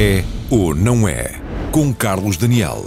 É ou não é? Com Carlos Daniel.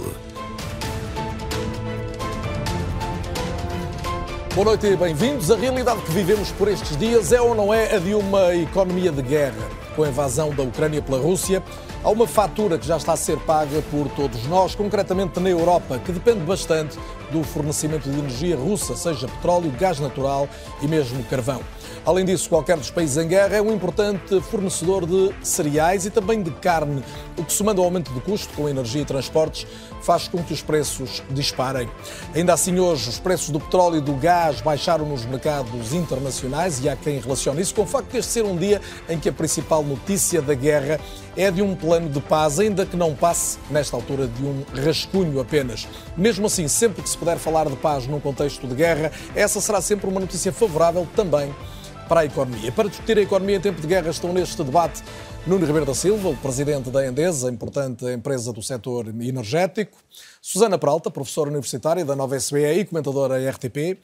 Boa noite e bem-vindos. A realidade que vivemos por estes dias é ou não é a de uma economia de guerra? Com a invasão da Ucrânia pela Rússia, há uma fatura que já está a ser paga por todos nós, concretamente na Europa, que depende bastante do fornecimento de energia russa, seja petróleo, gás natural e mesmo carvão. Além disso, qualquer dos países em guerra é um importante fornecedor de cereais e também de carne, o que, somando ao aumento de custo com energia e transportes, faz com que os preços disparem. Ainda assim, hoje, os preços do petróleo e do gás baixaram nos mercados internacionais e há quem relacione isso com o facto de este ser um dia em que a principal notícia da guerra é de um plano de paz, ainda que não passe, nesta altura, de um rascunho apenas. Mesmo assim, sempre que se puder falar de paz num contexto de guerra, essa será sempre uma notícia favorável também para a economia. Para discutir a economia em tempo de guerra estão neste debate Nuno Ribeiro da Silva, o presidente da Endesa, importante empresa do setor energético, Susana Peralta, professora universitária da Nova SBE e comentadora RTP,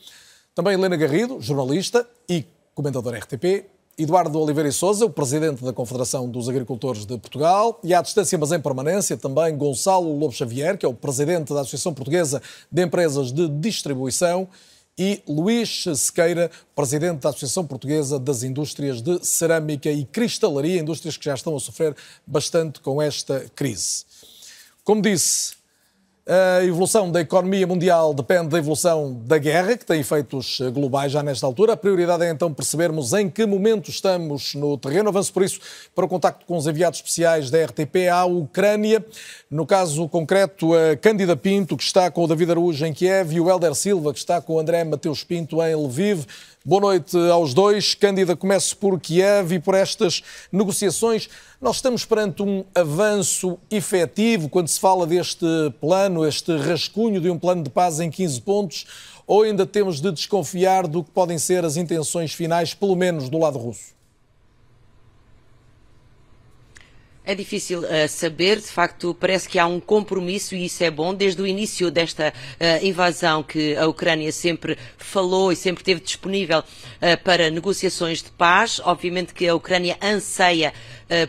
também Helena Garrido, jornalista e comentadora RTP, Eduardo Oliveira e Souza, o presidente da Confederação dos Agricultores de Portugal, e à distância, mas em permanência, também Gonçalo Lobo Xavier, que é o presidente da Associação Portuguesa de Empresas de Distribuição, e Luís Sequeira, presidente da Associação Portuguesa das Indústrias de Cerâmica e Cristalaria, indústrias que já estão a sofrer bastante com esta crise. Como disse, a evolução da economia mundial depende da evolução da guerra, que tem efeitos globais já nesta altura. A prioridade é então percebermos em que momento estamos no terreno. Avanço por isso para o contacto com os enviados especiais da RTP à Ucrânia. No caso concreto, a Cândida Pinto, que está com o David Araújo em Kiev, e o Helder Silva, que está com o André Mateus Pinto em Lviv. Boa noite aos dois. Cândida, começo por Kiev e por estas negociações. Nós estamos perante um avanço efetivo quando se fala deste plano, este rascunho de um plano de paz em 15 pontos, ou ainda temos de desconfiar do que podem ser as intenções finais, pelo menos do lado russo? É difícil uh, saber, de facto, parece que há um compromisso e isso é bom. Desde o início desta uh, invasão que a Ucrânia sempre falou e sempre esteve disponível uh, para negociações de paz, obviamente que a Ucrânia anseia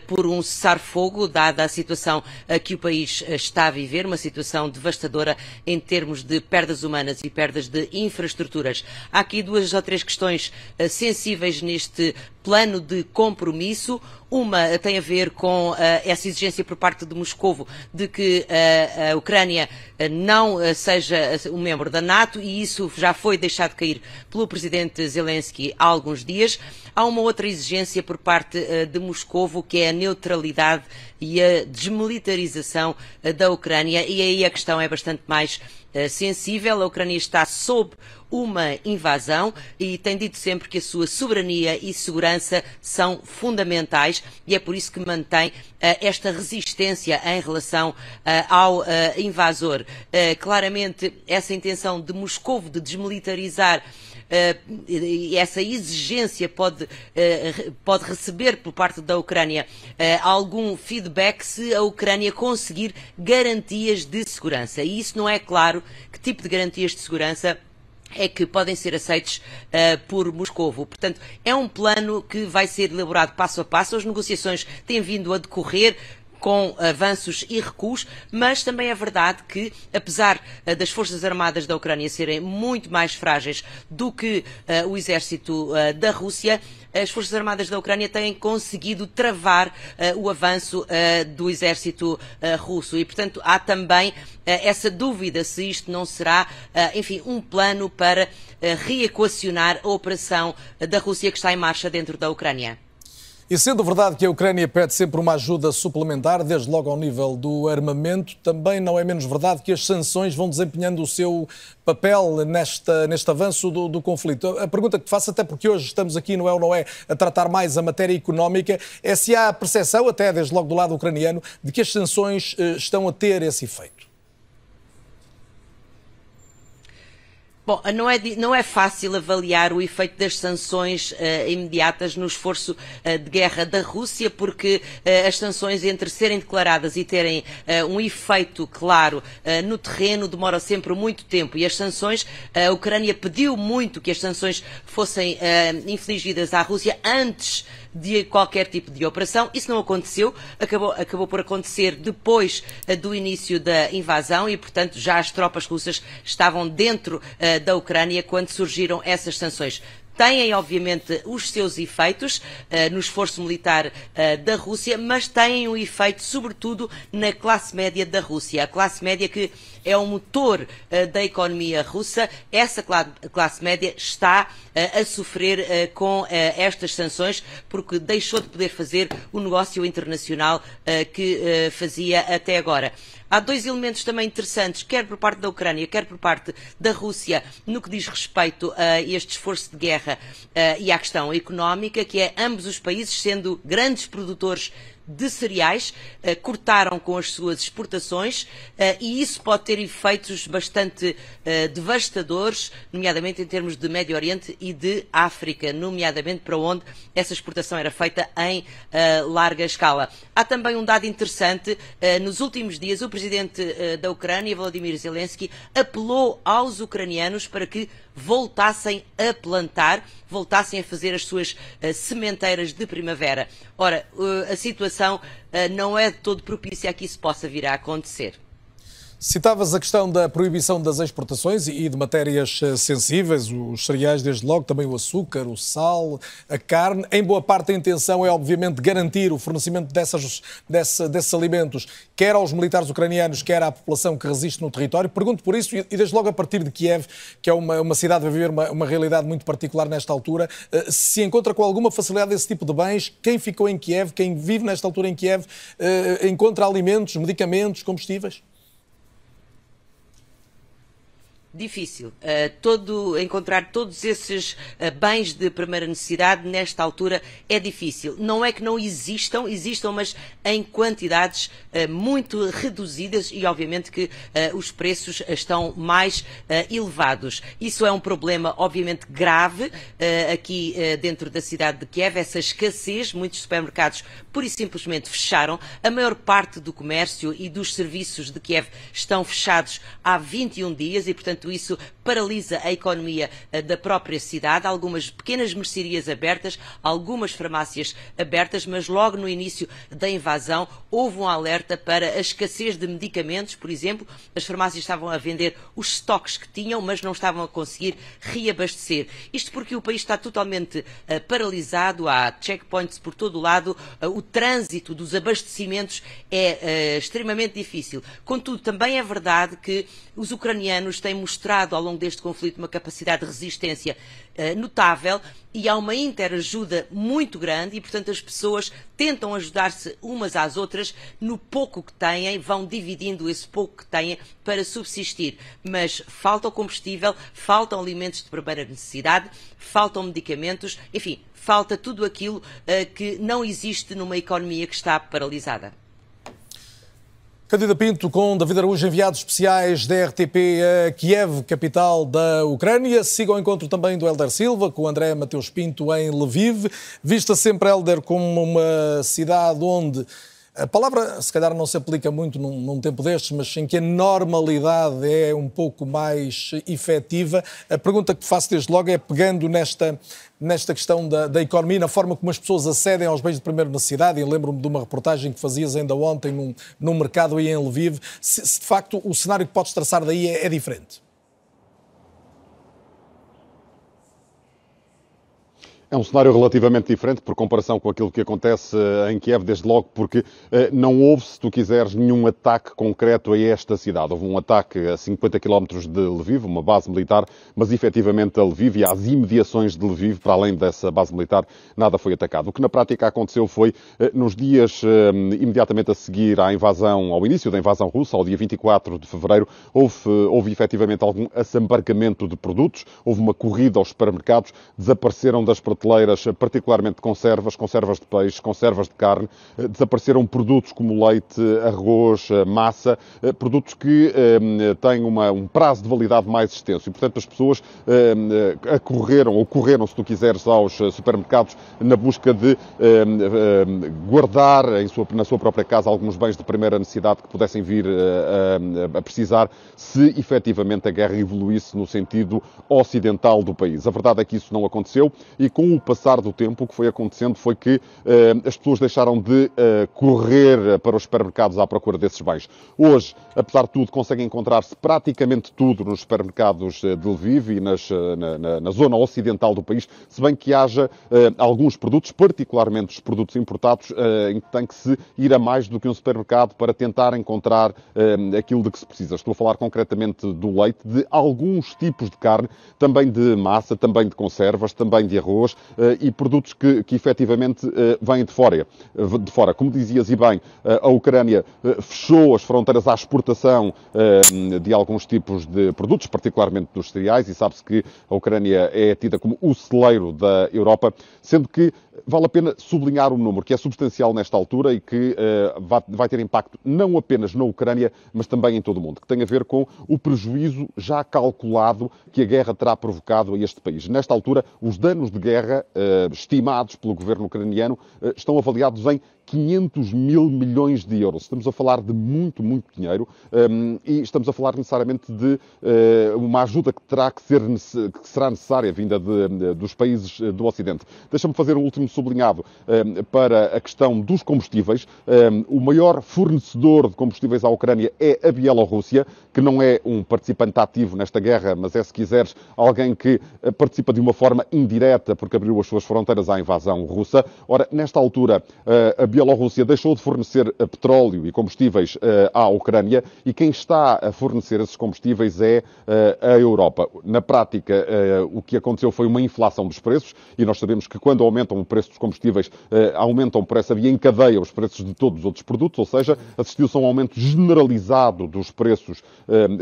por um cessar-fogo, dada a situação que o país está a viver, uma situação devastadora em termos de perdas humanas e perdas de infraestruturas. Há aqui duas ou três questões sensíveis neste plano de compromisso. Uma tem a ver com uh, essa exigência por parte de Moscovo de que uh, a Ucrânia uh, não seja um membro da NATO e isso já foi deixado cair pelo presidente Zelensky há alguns dias. Há uma outra exigência por parte de Moscovo que é a neutralidade e a desmilitarização da Ucrânia e aí a questão é bastante mais sensível. A Ucrânia está sob uma invasão e tem dito sempre que a sua soberania e segurança são fundamentais e é por isso que mantém uh, esta resistência em relação uh, ao uh, invasor. claramente, essa intenção de Moscou de desmilitarizar uh, essa exigência pode, uh, pode receber por parte da Ucrânia uh, algum feedback se a Ucrânia conseguir garantias de segurança. E isso não é claro que tipo de garantias de segurança é que podem ser aceitos uh, por Moscovo. Portanto, é um plano que vai ser elaborado passo a passo. As negociações têm vindo a decorrer com avanços e recuos, mas também é verdade que, apesar uh, das Forças Armadas da Ucrânia serem muito mais frágeis do que uh, o exército uh, da Rússia, as Forças Armadas da Ucrânia têm conseguido travar o avanço do exército russo e, portanto, há também essa dúvida se isto não será, enfim, um plano para reequacionar a operação da Rússia que está em marcha dentro da Ucrânia. E sendo verdade que a Ucrânia pede sempre uma ajuda suplementar, desde logo ao nível do armamento, também não é menos verdade que as sanções vão desempenhando o seu papel nesta, neste avanço do, do conflito. A pergunta que faço, até porque hoje estamos aqui no É ou Não É a tratar mais a matéria económica, é se há a percepção, até desde logo do lado ucraniano, de que as sanções eh, estão a ter esse efeito. Bom, não é, não é fácil avaliar o efeito das sanções uh, imediatas no esforço uh, de guerra da Rússia, porque uh, as sanções, entre serem declaradas e terem um efeito claro no terreno, demoram sempre muito tempo. E as sanções, a Ucrânia pediu muito que as sanções fossem infligidas à Rússia antes de qualquer tipo de operação. Isso não aconteceu, acabou, acabou por acontecer depois uh, do início da invasão e, portanto, já as tropas russas estavam dentro uh, da Ucrânia quando surgiram essas sanções têm, obviamente, os seus efeitos uh, no esforço militar uh, da Rússia, mas têm um efeito, sobretudo, na classe média da Rússia. A classe média que é o motor uh, da economia russa, essa classe média está a sofrer com estas sanções porque deixou de poder fazer o negócio internacional que fazia até agora. Há dois elementos também interessantes, quer por parte da Ucrânia, quer por parte da Rússia, no que diz respeito a este esforço de guerra e à questão económica, que é ambos os países sendo grandes produtores de cereais, uh, cortaram com as suas exportações uh, e isso pode ter efeitos bastante uh, devastadores, nomeadamente em termos de Médio Oriente e de África, nomeadamente para onde essa exportação era feita em larga escala. Há também um dado interessante. nos últimos dias, o presidente da Ucrânia, Volodymyr Zelensky, apelou aos ucranianos para que voltassem a plantar, voltassem a fazer as suas uh, sementeiras de primavera. Ora, uh, a situação uh, não é de todo propícia a que isso possa vir a acontecer. Citavas a questão da proibição das exportações e de matérias eh, sensíveis, os cereais desde logo, também o açúcar, o sal, a carne. Em boa parte a intenção é obviamente garantir o fornecimento dessas, dessa, desses alimentos, quer aos militares ucranianos, quer à população que resiste no território. Pergunto por isso, e desde logo a partir de Kiev, que é uma, uma cidade a viver uma, uma realidade muito particular nesta altura, eh, se encontra com alguma facilidade esse tipo de bens, quem ficou em Kiev, quem vive nesta altura em Kiev, eh, encontra alimentos, medicamentos, combustíveis? Difícil uh, todo, encontrar todos esses uh, bens de primeira necessidade nesta altura é difícil. Não é que não existam, existam, mas em quantidades uh, muito reduzidas e obviamente que os preços estão mais elevados. Isso é um problema obviamente grave aqui dentro da cidade de Kiev, essa escassez, muitos supermercados pura e simplesmente fecharam, a maior parte do comércio e dos serviços de Kiev estão fechados há 21 dias e portanto Portanto, isso paralisa a economia eh, da própria cidade. Algumas pequenas mercearias abertas, algumas farmácias abertas, mas logo no início da invasão houve um alerta para a escassez de medicamentos, por exemplo. As farmácias estavam a vender os estoques que tinham, mas não estavam a conseguir reabastecer. Isto porque o país está totalmente uh, paralisado, há checkpoints por todo o lado, uh, o trânsito dos abastecimentos é extremamente difícil. Contudo, também é verdade que os ucranianos têm mostrado ao longo deste conflito uma capacidade de resistência uh, notável e há uma interajuda muito grande e, portanto, as pessoas tentam ajudar-se umas às outras no pouco que têm, vão dividindo esse pouco que têm para subsistir. Mas falta combustível, faltam alimentos de primeira necessidade, faltam medicamentos, enfim, falta tudo aquilo uh, que não existe numa economia que está paralisada. Candida Pinto com David Araújo, enviados especiais da RTP a Kiev, capital da Ucrânia. Siga o encontro também do Helder Silva com André Mateus Pinto em Lviv. Vista sempre Helder como uma cidade onde a palavra, se calhar, não se aplica muito num, num, tempo destes, mas em que a normalidade é um pouco mais efetiva. A pergunta que faço desde logo é, pegando nesta, nesta questão da, da economia, na forma como as pessoas acedem aos bens de primeira necessidade, e lembro-me de uma reportagem que fazias ainda ontem num, num mercado aí em Lviv, se, se de facto o cenário que podes traçar daí é, é diferente. É um cenário relativamente diferente por comparação com aquilo que acontece eh, em Kiev, desde logo porque eh, não houve, se tu quiseres, nenhum ataque concreto a esta cidade. Houve um ataque a 50 km de Lviv, uma base militar, mas efetivamente a Lviv e às imediações de Lviv, para além dessa base militar, nada foi atacado. O que na prática aconteceu foi, eh, nos dias imediatamente a seguir à invasão, ao início da invasão russa, ao dia 24 de fevereiro, houve, houve efetivamente algum assambarcamento de produtos, houve uma corrida aos supermercados, desapareceram das prateleiras, particularmente conservas, conservas de peixe, conservas de carne. Eh, desapareceram produtos como leite, arroz, eh, massa, eh, produtos que têm uma, um prazo de validade mais extenso. E, portanto, as pessoas acorreram, ou correram, se tu quiseres, aos supermercados na busca de guardar em sua, na sua própria casa alguns bens de primeira necessidade que pudessem vir a, a precisar se efetivamente a guerra evoluísse no sentido ocidental do país. A verdade é que isso não aconteceu e com com o passar do tempo, o que foi acontecendo foi que as pessoas deixaram de correr para os supermercados à procura desses bens. Hoje, apesar de tudo, conseguem encontrar-se praticamente tudo nos supermercados de Lviv e nas, na, na, na, zona ocidental do país, se bem que haja alguns produtos, particularmente os produtos importados, em que tem que se ir a mais do que um supermercado para tentar encontrar aquilo de que se precisa. Estou a falar concretamente do leite, de alguns tipos de carne, também de massa, também de conservas, também de arroz eh, e produtos que, que efetivamente eh, vêm de fora. De fora. Como dizias e bem, eh, a Ucrânia fechou as fronteiras à exportação de alguns tipos de produtos, particularmente dos cereais, e sabe-se que a Ucrânia é tida como o celeiro da Europa, sendo que vale a pena sublinhar um número que é substancial nesta altura e que vai, ter impacto não apenas na Ucrânia, mas também em todo o mundo, que tem a ver com o prejuízo já calculado que a guerra terá provocado a este país. Nesta altura, os danos de guerra uh, estimados pelo governo ucraniano uh, estão avaliados em 500 mil milhões de euros. Estamos a falar de muito, muito dinheiro um, e estamos a falar necessariamente de uh, uma ajuda que terá que ser que será necessária vinda de, de, dos países do Ocidente. Deixa-me fazer um último sublinhado um, para a questão dos combustíveis. Um, o maior fornecedor de combustíveis à Ucrânia é a Bielorrússia, que não é um participante ativo nesta guerra, mas é, se quiseres, alguém que eh, participa de uma forma indireta porque abriu as suas fronteiras à invasão russa. Ora, nesta altura, uh, a Bielorrússia Bielorrússia deixou de fornecer eh, petróleo e combustíveis eh, à Ucrânia e quem está a fornecer esses combustíveis é eh, a Europa. Na prática, o que aconteceu foi uma inflação dos preços e nós sabemos que quando aumentam o preço dos combustíveis, aumentam por essa via em cadeia os preços de todos os outros produtos, ou seja, assistiu-se a um aumento generalizado dos preços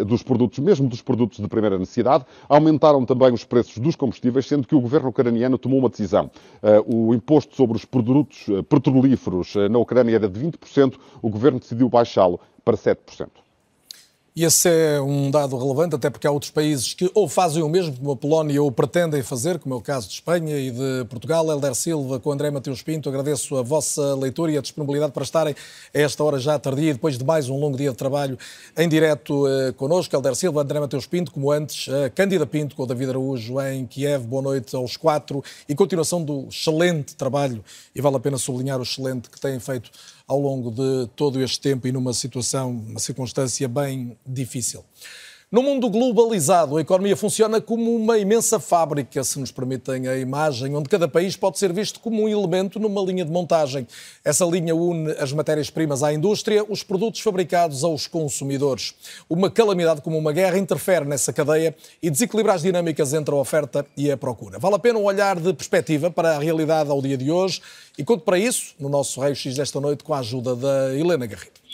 dos produtos, mesmo dos produtos de primeira necessidade. Aumentaram também os preços dos combustíveis, sendo que o governo ucraniano tomou uma decisão. O imposto sobre os produtos petrolíferos na Ucrânia era de 20%, o governo decidiu baixá-lo para 7%. E esse é um dado relevante, até porque há outros países que ou fazem o mesmo, como a Polónia, ou pretendem fazer, como é o caso de Espanha e de Portugal. Helder Silva, com André Mateus Pinto, agradeço a vossa leitura e a disponibilidade para estarem a esta hora já tardia, depois de mais um longo dia de trabalho, em direto eh, connosco. Helder Silva, André Mateus Pinto, como antes, a Cândida Pinto com o David Araújo em Kiev. Boa noite aos quatro e continuação do excelente trabalho, e vale a pena sublinhar o excelente que têm feito ao longo de todo este tempo e numa situação, uma circunstância bem difícil. No mundo globalizado, a economia funciona como uma imensa fábrica, se nos permitem a imagem, onde cada país pode ser visto como um elemento numa linha de montagem. Essa linha une as matérias-primas à indústria, os produtos fabricados aos consumidores. Uma calamidade como uma guerra interfere nessa cadeia e desequilibra as dinâmicas entre a oferta e a procura. Vale a pena um olhar de perspectiva para a realidade ao dia de hoje e conto para isso no nosso Raio X desta noite com a ajuda da Helena Garrido.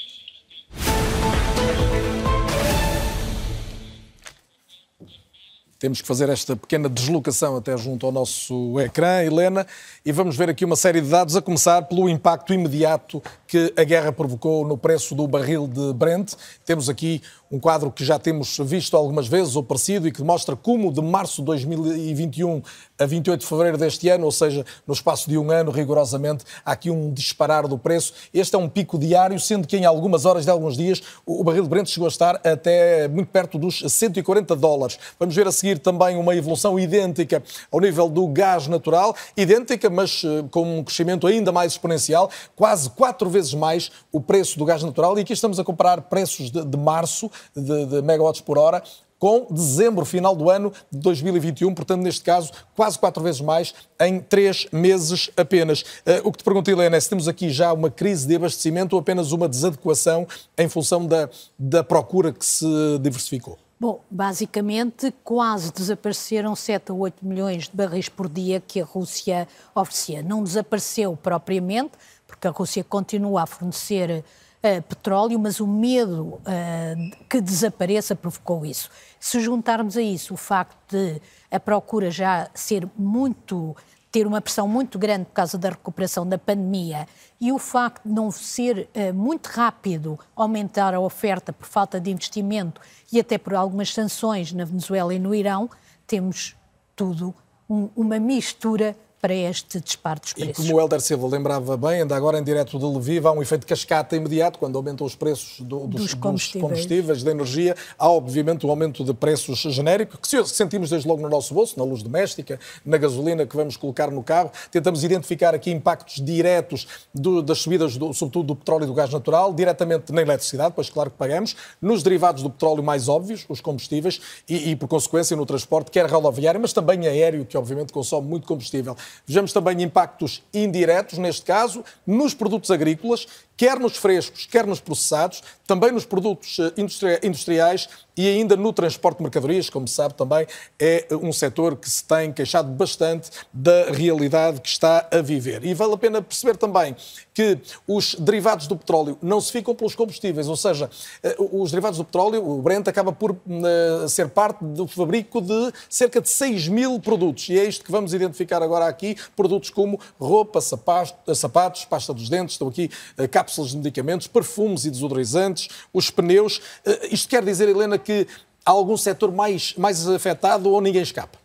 Temos que fazer esta pequena deslocação até junto ao nosso ecrã, Helena, e vamos ver aqui uma série de dados, a começar pelo impacto imediato que a guerra provocou no preço do barril de Brent. Temos aqui um quadro que já temos visto algumas vezes, ou parecido, e que mostra como de março de 2021 a 28 de fevereiro deste ano, ou seja, no espaço de um ano, rigorosamente, há aqui um disparar do preço. Este é um pico diário, sendo que em algumas horas de alguns dias o barril de Brent chegou a estar até muito perto dos 140 dólares. Vamos ver a seguir também uma evolução idêntica ao nível do gás natural, idêntica, mas eh, com um crescimento ainda mais exponencial, quase quatro vezes mais o preço do gás natural. E aqui estamos a comparar preços de, de março de, de megawatts por hora com dezembro, final do ano de 2021, portanto, neste caso, quase quatro vezes mais em três meses apenas. Uh, o que te pergunto, Helena, é se temos aqui já uma crise de abastecimento ou apenas uma desadequação em função da, da procura que se diversificou? Bom, basicamente, quase desapareceram 7 a 8 milhões de barris por dia que a Rússia oferecia. Não desapareceu propriamente, porque a Rússia continua a fornecer uh, petróleo, mas o medo uh, que desapareça provocou isso. Se juntarmos a isso o facto de a procura já ser muito ter uma pressão muito grande por causa da recuperação da pandemia e o facto de não ser uh, muito rápido aumentar a oferta por falta de investimento e até por algumas sanções na Venezuela e no Irão, temos tudo um, uma mistura para este disparo dos preços. E como o Helder Silva lembrava bem, ainda agora em direto de Lviv, há um efeito cascata imediato quando aumentam os preços do, dos, dos, combustíveis. dos, combustíveis. da energia. Há, obviamente, um aumento de preços genérico, que sentimos desde logo no nosso bolso, na luz doméstica, na gasolina que vamos colocar no carro. Tentamos identificar aqui impactos diretos do, das subidas, do, sobretudo do petróleo e do gás natural, diretamente na eletricidade, pois claro que pagamos, nos derivados do petróleo mais óbvios, os combustíveis, e, e por consequência no transporte, quer rodoviário, mas também aéreo, que obviamente consome muito combustível. Vejamos também impactos indiretos, neste caso, nos produtos agrícolas, quer nos frescos, quer nos processados, também nos produtos eh, industriais e ainda no transporte de mercadorias, como se sabe também, é um setor que se tem queixado bastante da realidade que está a viver. E vale a pena perceber também que os derivados do petróleo não se ficam pelos combustíveis, ou seja, eh, os derivados do petróleo, o Brent acaba por uh, ser parte do fabrico de cerca de 6 mil produtos. E é isto que vamos identificar agora aqui, produtos como roupa, sapatos, sapatos pasta dos dentes, estão aqui cápsulas de medicamentos, perfumes e desodorizantes, os pneus. Isto quer dizer, Helena, que há algum setor mais, mais afetado ou ninguém escapa?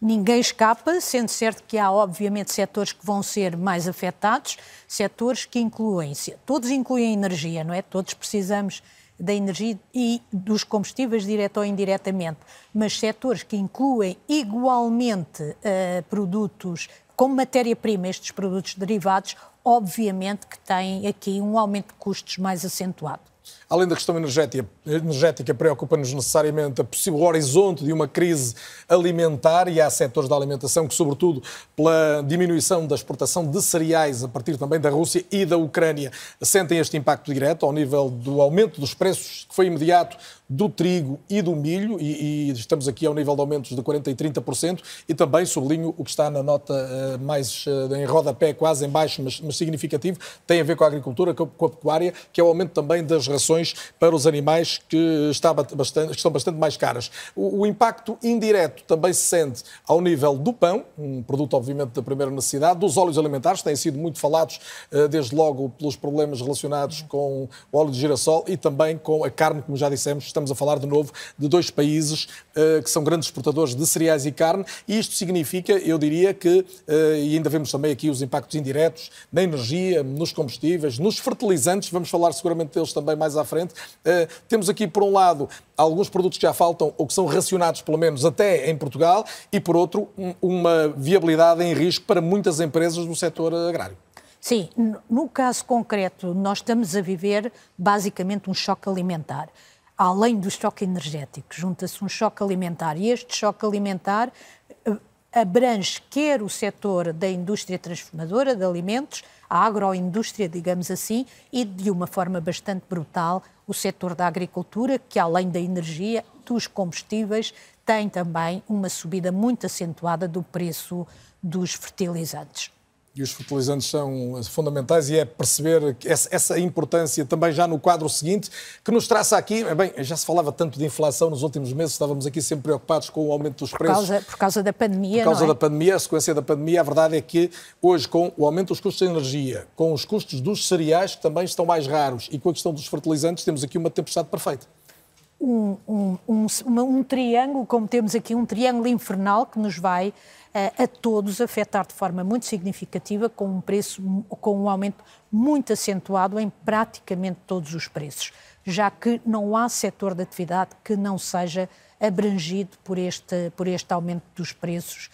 Ninguém escapa, sendo certo que há, obviamente, setores que vão ser mais afetados, setores que incluem, todos incluem energia, não é? Todos precisamos da energia e dos combustíveis, direto ou indiretamente, mas setores que incluem igualmente uh, produtos como matéria-prima, estes produtos derivados, obviamente que têm aqui um aumento de custos mais acentuado. Além da questão energética, energética preocupa-nos necessariamente a possível horizonte de uma crise alimentar e há setores da alimentação que, sobretudo pela diminuição da exportação de cereais a partir também da Rússia e da Ucrânia, sentem este impacto direto ao nível do aumento dos preços que foi imediato do trigo e do milho, e, e, estamos aqui ao nível de aumentos de 40% e 30%, e também sublinho o que está na nota uh, mais uh, em rodapé, quase em baixo, mas, mas, significativo, tem a ver com a agricultura, com, a pecuária, que é o aumento também das rações para os animais que, está bastante, que estão bastante mais caras. O, o, impacto indireto também se sente ao nível do pão, um produto obviamente da primeira necessidade, dos óleos alimentares, têm sido muito falados uh, desde logo pelos problemas relacionados com o óleo de girassol e também com a carne, como já dissemos, estamos a falar de novo de dois países uh, que são grandes exportadores de cereais e carne, e isto significa, eu diria que, uh, e ainda vemos também aqui os impactos indiretos na energia, nos combustíveis, nos fertilizantes, vamos falar seguramente deles também mais à frente. Uh, temos aqui, por um lado, alguns produtos que já faltam ou que são racionados, pelo menos até em Portugal, e por outro, um, uma viabilidade em risco para muitas empresas do setor agrário. Sim, no caso concreto, nós estamos a viver basicamente um choque alimentar além do choque energético, junta-se um choque alimentar. E este choque alimentar eh, abrange quer o setor da indústria transformadora de alimentos, a agroindústria, digamos assim, e de uma forma bastante brutal o setor da agricultura, que além da energia, dos combustíveis, tem também uma subida muito acentuada do preço dos fertilizantes e os fertilizantes são fundamentais e é perceber essa importância também já no quadro seguinte, que nos traça aqui, bem, já se falava tanto de inflação nos últimos meses, estávamos aqui sempre preocupados com o aumento dos por preços. Causa, por causa da pandemia, Por causa é? da pandemia, a sequência da pandemia, a verdade é que hoje com o aumento dos custos de energia, com os custos dos cereais que também estão mais raros e com a questão dos fertilizantes, temos aqui uma tempestade perfeita. Um, um, um, um, triângulo, como temos aqui um triângulo infernal que nos vai a todos afetar de forma muito significativa, com um preço, com um aumento muito acentuado em praticamente todos os preços, já que não há setor de atividade que não seja abrangido por este, por este aumento dos preços,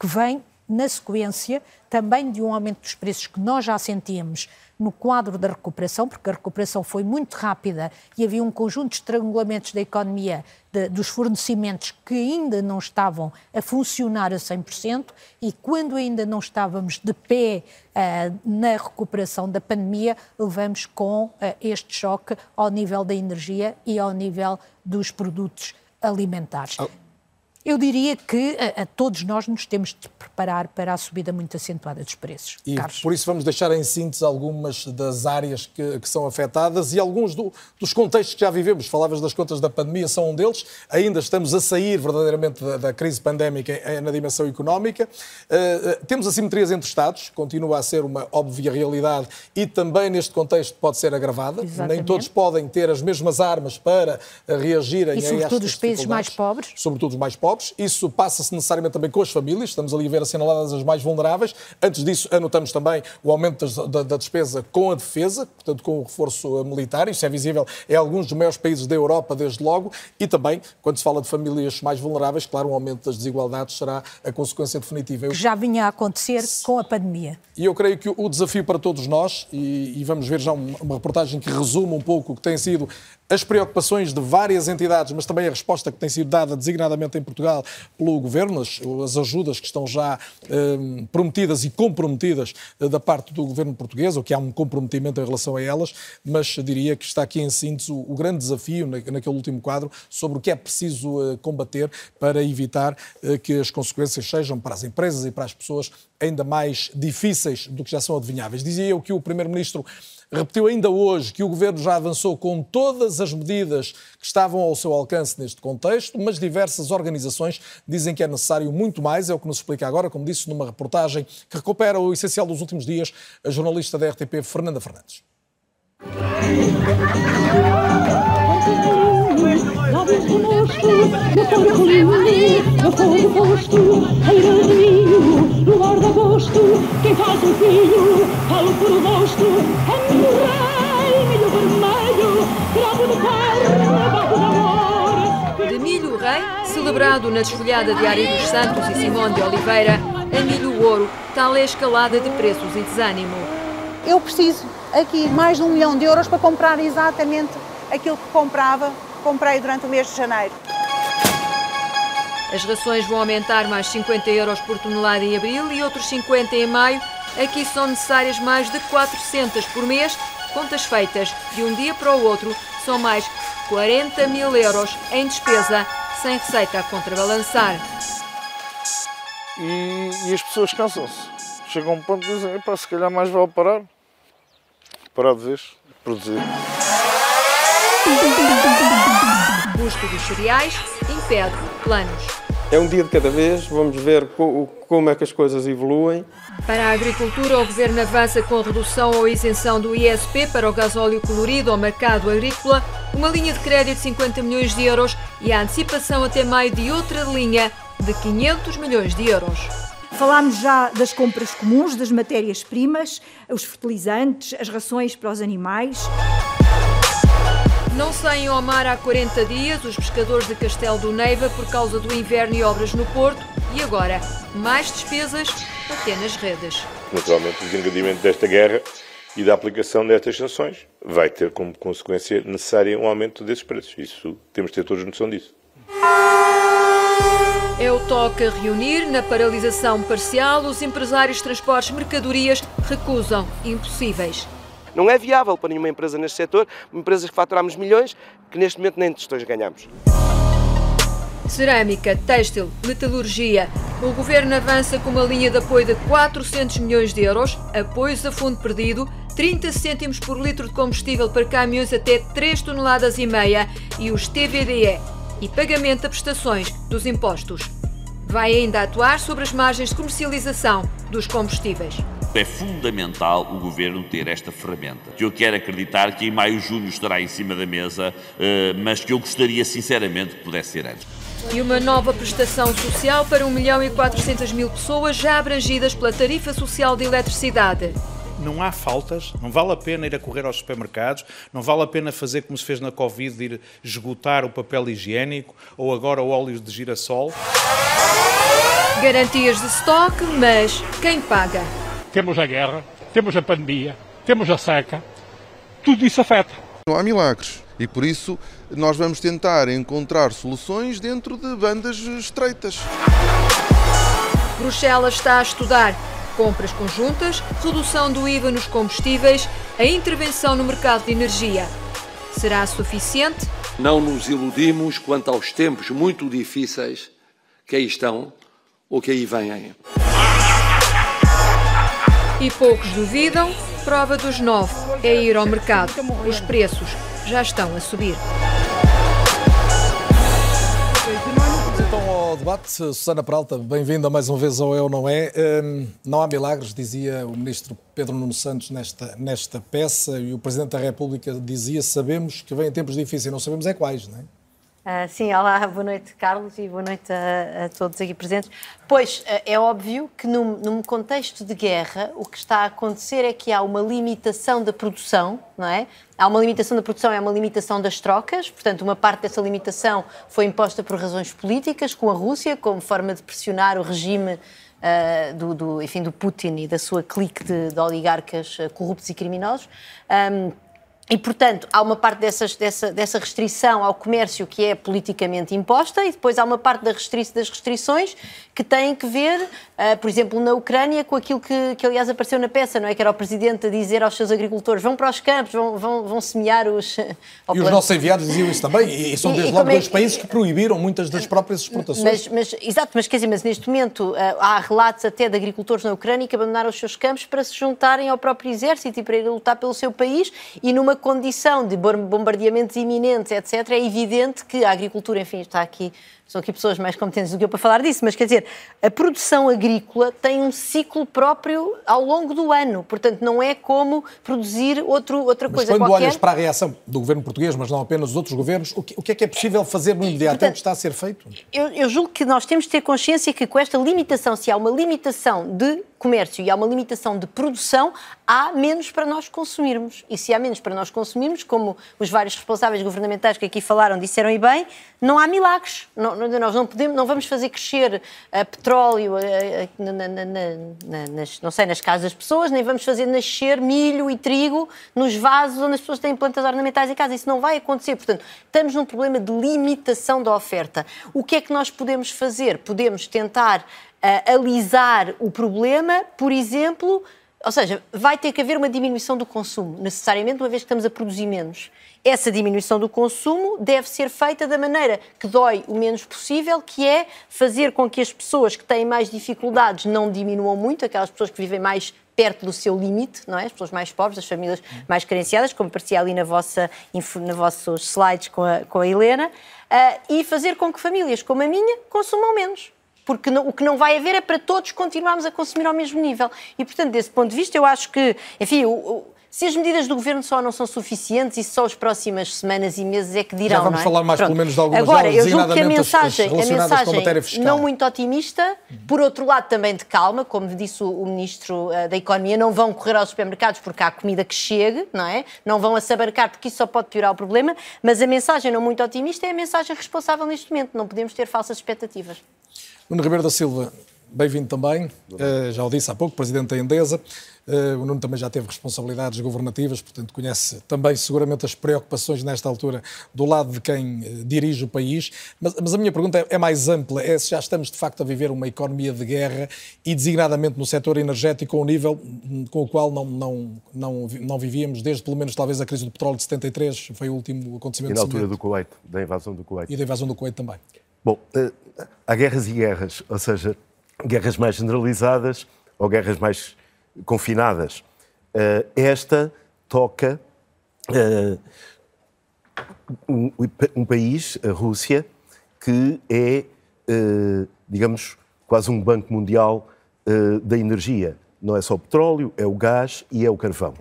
que vem na sequência também de um aumento dos preços que nós já sentíamos no quadro da recuperação, porque a recuperação foi muito rápida e havia um conjunto de estrangulamentos da economia, de, dos fornecimentos que ainda não estavam a funcionar a 100% e quando ainda não estávamos de pé uh, na recuperação da pandemia, levamos com uh, este choque ao nível da energia e ao nível dos produtos alimentares. Oh. Eu diria que a, a, todos nós nos temos de preparar para a subida muito acentuada dos preços. E Carlos. por isso vamos deixar em síntese algumas das áreas que, que são afetadas e alguns do, dos contextos que já vivemos. Falavas das contas da pandemia, são um deles. Ainda estamos a sair verdadeiramente da, da crise pandémica na dimensão económica. Uh, temos assimetrias entre Estados, continua a ser uma óbvia realidade e também neste contexto pode ser agravada. Exatamente. Nem todos podem ter as mesmas armas para reagirem e, a estas sobretudo os países mais pobres. Sobretudo os mais pobres Isso passa-se necessariamente também com as famílias. Estamos ali a ver assinaladas as mais vulneráveis. Antes disso, anotamos também o aumento da, da despesa com a defesa, portanto, com o reforço militar. Isso é visível em alguns dos maiores países da Europa, desde logo. E também, quando se fala de famílias mais vulneráveis, claro, o aumento das desigualdades será a consequência definitiva. Eu... Já vinha a acontecer com a pandemia. E eu creio que o desafio para todos nós, e, e vamos ver já uma reportagem que resume um pouco o que tem sido as preocupações de várias entidades, mas também a resposta que tem sido dada designadamente em Portugal pelo Governo, as, as ajudas que estão já eh, prometidas e comprometidas eh, da parte do Governo português, ou que há um comprometimento em relação a elas, mas diria que está aqui em síntese o, o grande desafio na, naquele último quadro sobre o que é preciso eh, combater para evitar eh, que as consequências sejam para as empresas e para as pessoas ainda mais difíceis do que já são adivinháveis. Dizia eu que o Primeiro-Ministro Repetiu ainda hoje que o governo já avançou com todas as medidas que estavam ao seu alcance neste contexto, mas diversas organizações dizem que é necessário muito mais, é o que nos explica agora, como disse numa reportagem que recupera o essencial dos últimos dias, a jornalista da RTP, Fernanda Fernandes. No no de ninho, no ar de agosto, quem faz filho, falo por o rosto, é milho rei, milho vermelho, de de. De milho rei, celebrado na desfolhada Diário dos Santos e Simone de Oliveira, a milho ouro, tal é a escalada de preços e desânimo. Eu preciso aqui mais de um milhão de euros para comprar exatamente aquilo que comprava comprei durante o mês de janeiro. As rações vão aumentar mais 50 euros por tonelada em abril e outros 50 em maio. Aqui são necessárias mais de 400 por mês. Contas feitas de um dia para o outro são mais 40 mil euros em despesa, sem receita a contrabalançar. E, e as pessoas cansam-se. Chegam a um ponto e dizem: se calhar mais vale parar. Parar de vez, produzir custo dos cereais impede planos. É um dia de cada vez, vamos ver como é que as coisas evoluem. Para a agricultura, o Governo avança com a redução ou isenção do ISP para o gasóleo colorido ao mercado agrícola, uma linha de crédito de 50 milhões de euros e a antecipação até maio de outra linha de 500 milhões de euros. Falámos já das compras comuns, das matérias-primas, os fertilizantes, as rações para os animais. Não saem ao mar há 40 dias os pescadores de Castelo do Neiva por causa do inverno e obras no Porto e agora mais despesas até nas redes. Naturalmente, o desencadeamento desta guerra e da aplicação destas sanções vai ter como consequência necessária um aumento desses preços. Isso temos de ter todos noção disso. É o toque a reunir. Na paralisação parcial, os empresários de transportes mercadorias recusam impossíveis. Não é viável para nenhuma empresa neste setor, empresas que faturamos milhões, que neste momento nem tostões ganhamos. Cerâmica, têxtil, metalurgia. O governo avança com uma linha de apoio de 400 milhões de euros, apoios a fundo perdido, 30 cêntimos por litro de combustível para caminhões até 3 toneladas e meia e os TVDE e pagamento de prestações dos impostos. Vai ainda atuar sobre as margens de comercialização dos combustíveis. É fundamental o governo ter esta ferramenta, que eu quero acreditar que em maio, junho estará em cima da mesa, eh, mas que eu gostaria sinceramente que pudesse ser antes. E uma nova prestação social para 1 milhão e 400 mil pessoas já abrangidas pela tarifa social de eletricidade não há faltas, não vale a pena ir a correr aos supermercados, não vale a pena fazer como se fez na Covid, ir esgotar o papel higiênico ou agora o óleo de girassol. Garantias de estoque, mas quem paga? Temos a guerra, temos a pandemia, temos a seca, tudo isso afeta. Não há milagres e por isso nós vamos tentar encontrar soluções dentro de bandas estreitas. Bruxelas está a estudar compras conjuntas, redução do IVA nos combustíveis, a intervenção no mercado de energia. Será suficiente? Não nos iludimos quanto aos tempos muito difíceis que aí estão ou que aí vêm. E poucos duvidam, prova dos nove é ir ao mercado. Os preços já estão a subir. Então ao debate. Susana Peralta, bem-vinda mais uma vez ao É ou Não É. Um, não há milagres, dizia o ministro Pedro Nuno Santos nesta, nesta peça, e o Presidente da República dizia: sabemos que vêm tempos difíceis, não sabemos é quais, não é? Uh, sim, olá, boa noite, Carlos, e boa noite a, a todos aqui presentes. Pois, uh, é óbvio que num, num, contexto de guerra, o que está a acontecer é que há uma limitação da produção, não é? Há uma limitação da produção, é uma limitação das trocas, portanto, uma parte dessa limitação foi imposta por razões políticas com a Rússia, como forma de pressionar o regime uh, do, do, enfim, do Putin e da sua clique de, de oligarcas corruptos e criminosos. Um, e, portanto, há uma parte dessas, dessa, dessa restrição ao comércio que é politicamente imposta e depois há uma parte da das restrições que têm que ver, uh, por exemplo, na Ucrânia, com aquilo que, que, aliás, apareceu na peça, não é? Que era o Presidente a dizer aos seus agricultores vão para os campos, vão, vão, vão semear os... E os nossos enviados diziam isso também, e são desde e, logo é dois países que proibiram muitas das próprias exportações. Mas, mas, exato, mas quer dizer, mas neste momento uh, há relatos até de agricultores na Ucrânia que abandonaram os seus campos para se juntarem ao próprio exército e para ir lutar pelo seu país e numa condição de bombardeamentos iminentes, etc., é evidente que a agricultura, enfim, está aqui são aqui pessoas mais competentes do que eu para falar disso, mas quer dizer, a produção agrícola tem um ciclo próprio ao longo do ano, portanto não é como produzir outro, outra mas coisa quando qualquer. olhas para a reação do governo português, mas não apenas dos outros governos, o que, o que é que é possível fazer no imediato? Portanto, é o que está a ser feito? Eu, eu julgo que nós temos de ter consciência que com esta limitação, se há uma limitação de comércio e há uma limitação de produção, há menos para nós consumirmos. E se há menos para nós consumirmos, como os vários responsáveis governamentais que aqui falaram disseram e bem, não há milagres. Não, nós não, podemos, não vamos fazer crescer petróleo na, na, na, nas, não sei, nas casas das pessoas, nem vamos fazer nascer milho e trigo nos vasos onde as pessoas têm plantas ornamentais em casa. Isso não vai acontecer. Portanto, estamos num problema de limitação da oferta. O que é que nós podemos fazer? Podemos tentar uh, alisar o problema, por exemplo, ou seja, vai ter que haver uma diminuição do consumo, necessariamente, uma vez que estamos a produzir menos. Essa diminuição do consumo deve ser feita da maneira que dói o menos possível, que é fazer com que as pessoas que têm mais dificuldades não diminuam muito, aquelas pessoas que vivem mais perto do seu limite, não é? As pessoas mais pobres, as famílias mais carenciadas, como parecia ali na vossa, na vossos slides com a, com a Helena, uh, e fazer com que famílias como a minha consumam menos porque não, o que não vai haver é para todos continuarmos a consumir ao mesmo nível. E, portanto, desse ponto de vista, eu acho que, enfim, o, o, se as medidas do governo só não são suficientes e só as próximas semanas e meses é que dirão. Já vamos é? falar mais, Pronto. pelo menos, de algumas Agora, delas, eu julgo que a mensagem, a mensagem não muito otimista, por outro lado, também de calma, como disse o, o Ministro uh, da Economia, não vão correr aos supermercados porque há comida que chegue, não é? Não vão assabarcar porque isso só pode piorar o problema, mas a mensagem não muito otimista é a mensagem responsável neste momento. Não podemos ter falsas expectativas. Nuno Ribeiro da Silva, bem-vindo também. Uh, já o disse há pouco, presidente da Endesa. Uh, o Nuno também já teve responsabilidades governativas, portanto conhece também seguramente as preocupações nesta altura do lado de quem uh, dirige o país. Mas, mas, a minha pergunta é, é, mais ampla: é se já estamos de facto a viver uma economia de guerra e designadamente no setor energético, a um nível com o qual não, não, não, não vivíamos desde pelo menos talvez a crise do petróleo de 73, foi o último acontecimento. E na altura do Kuwait, da invasão do Kuwait. E da invasão do Kuwait também. Bom, há guerras e guerras, ou seja, guerras mais generalizadas ou guerras mais confinadas. Uh, esta toca uh, um, país, a Rússia, que é, digamos, quase um banco mundial da energia. Não é só o petróleo, é o gás e é o carvão.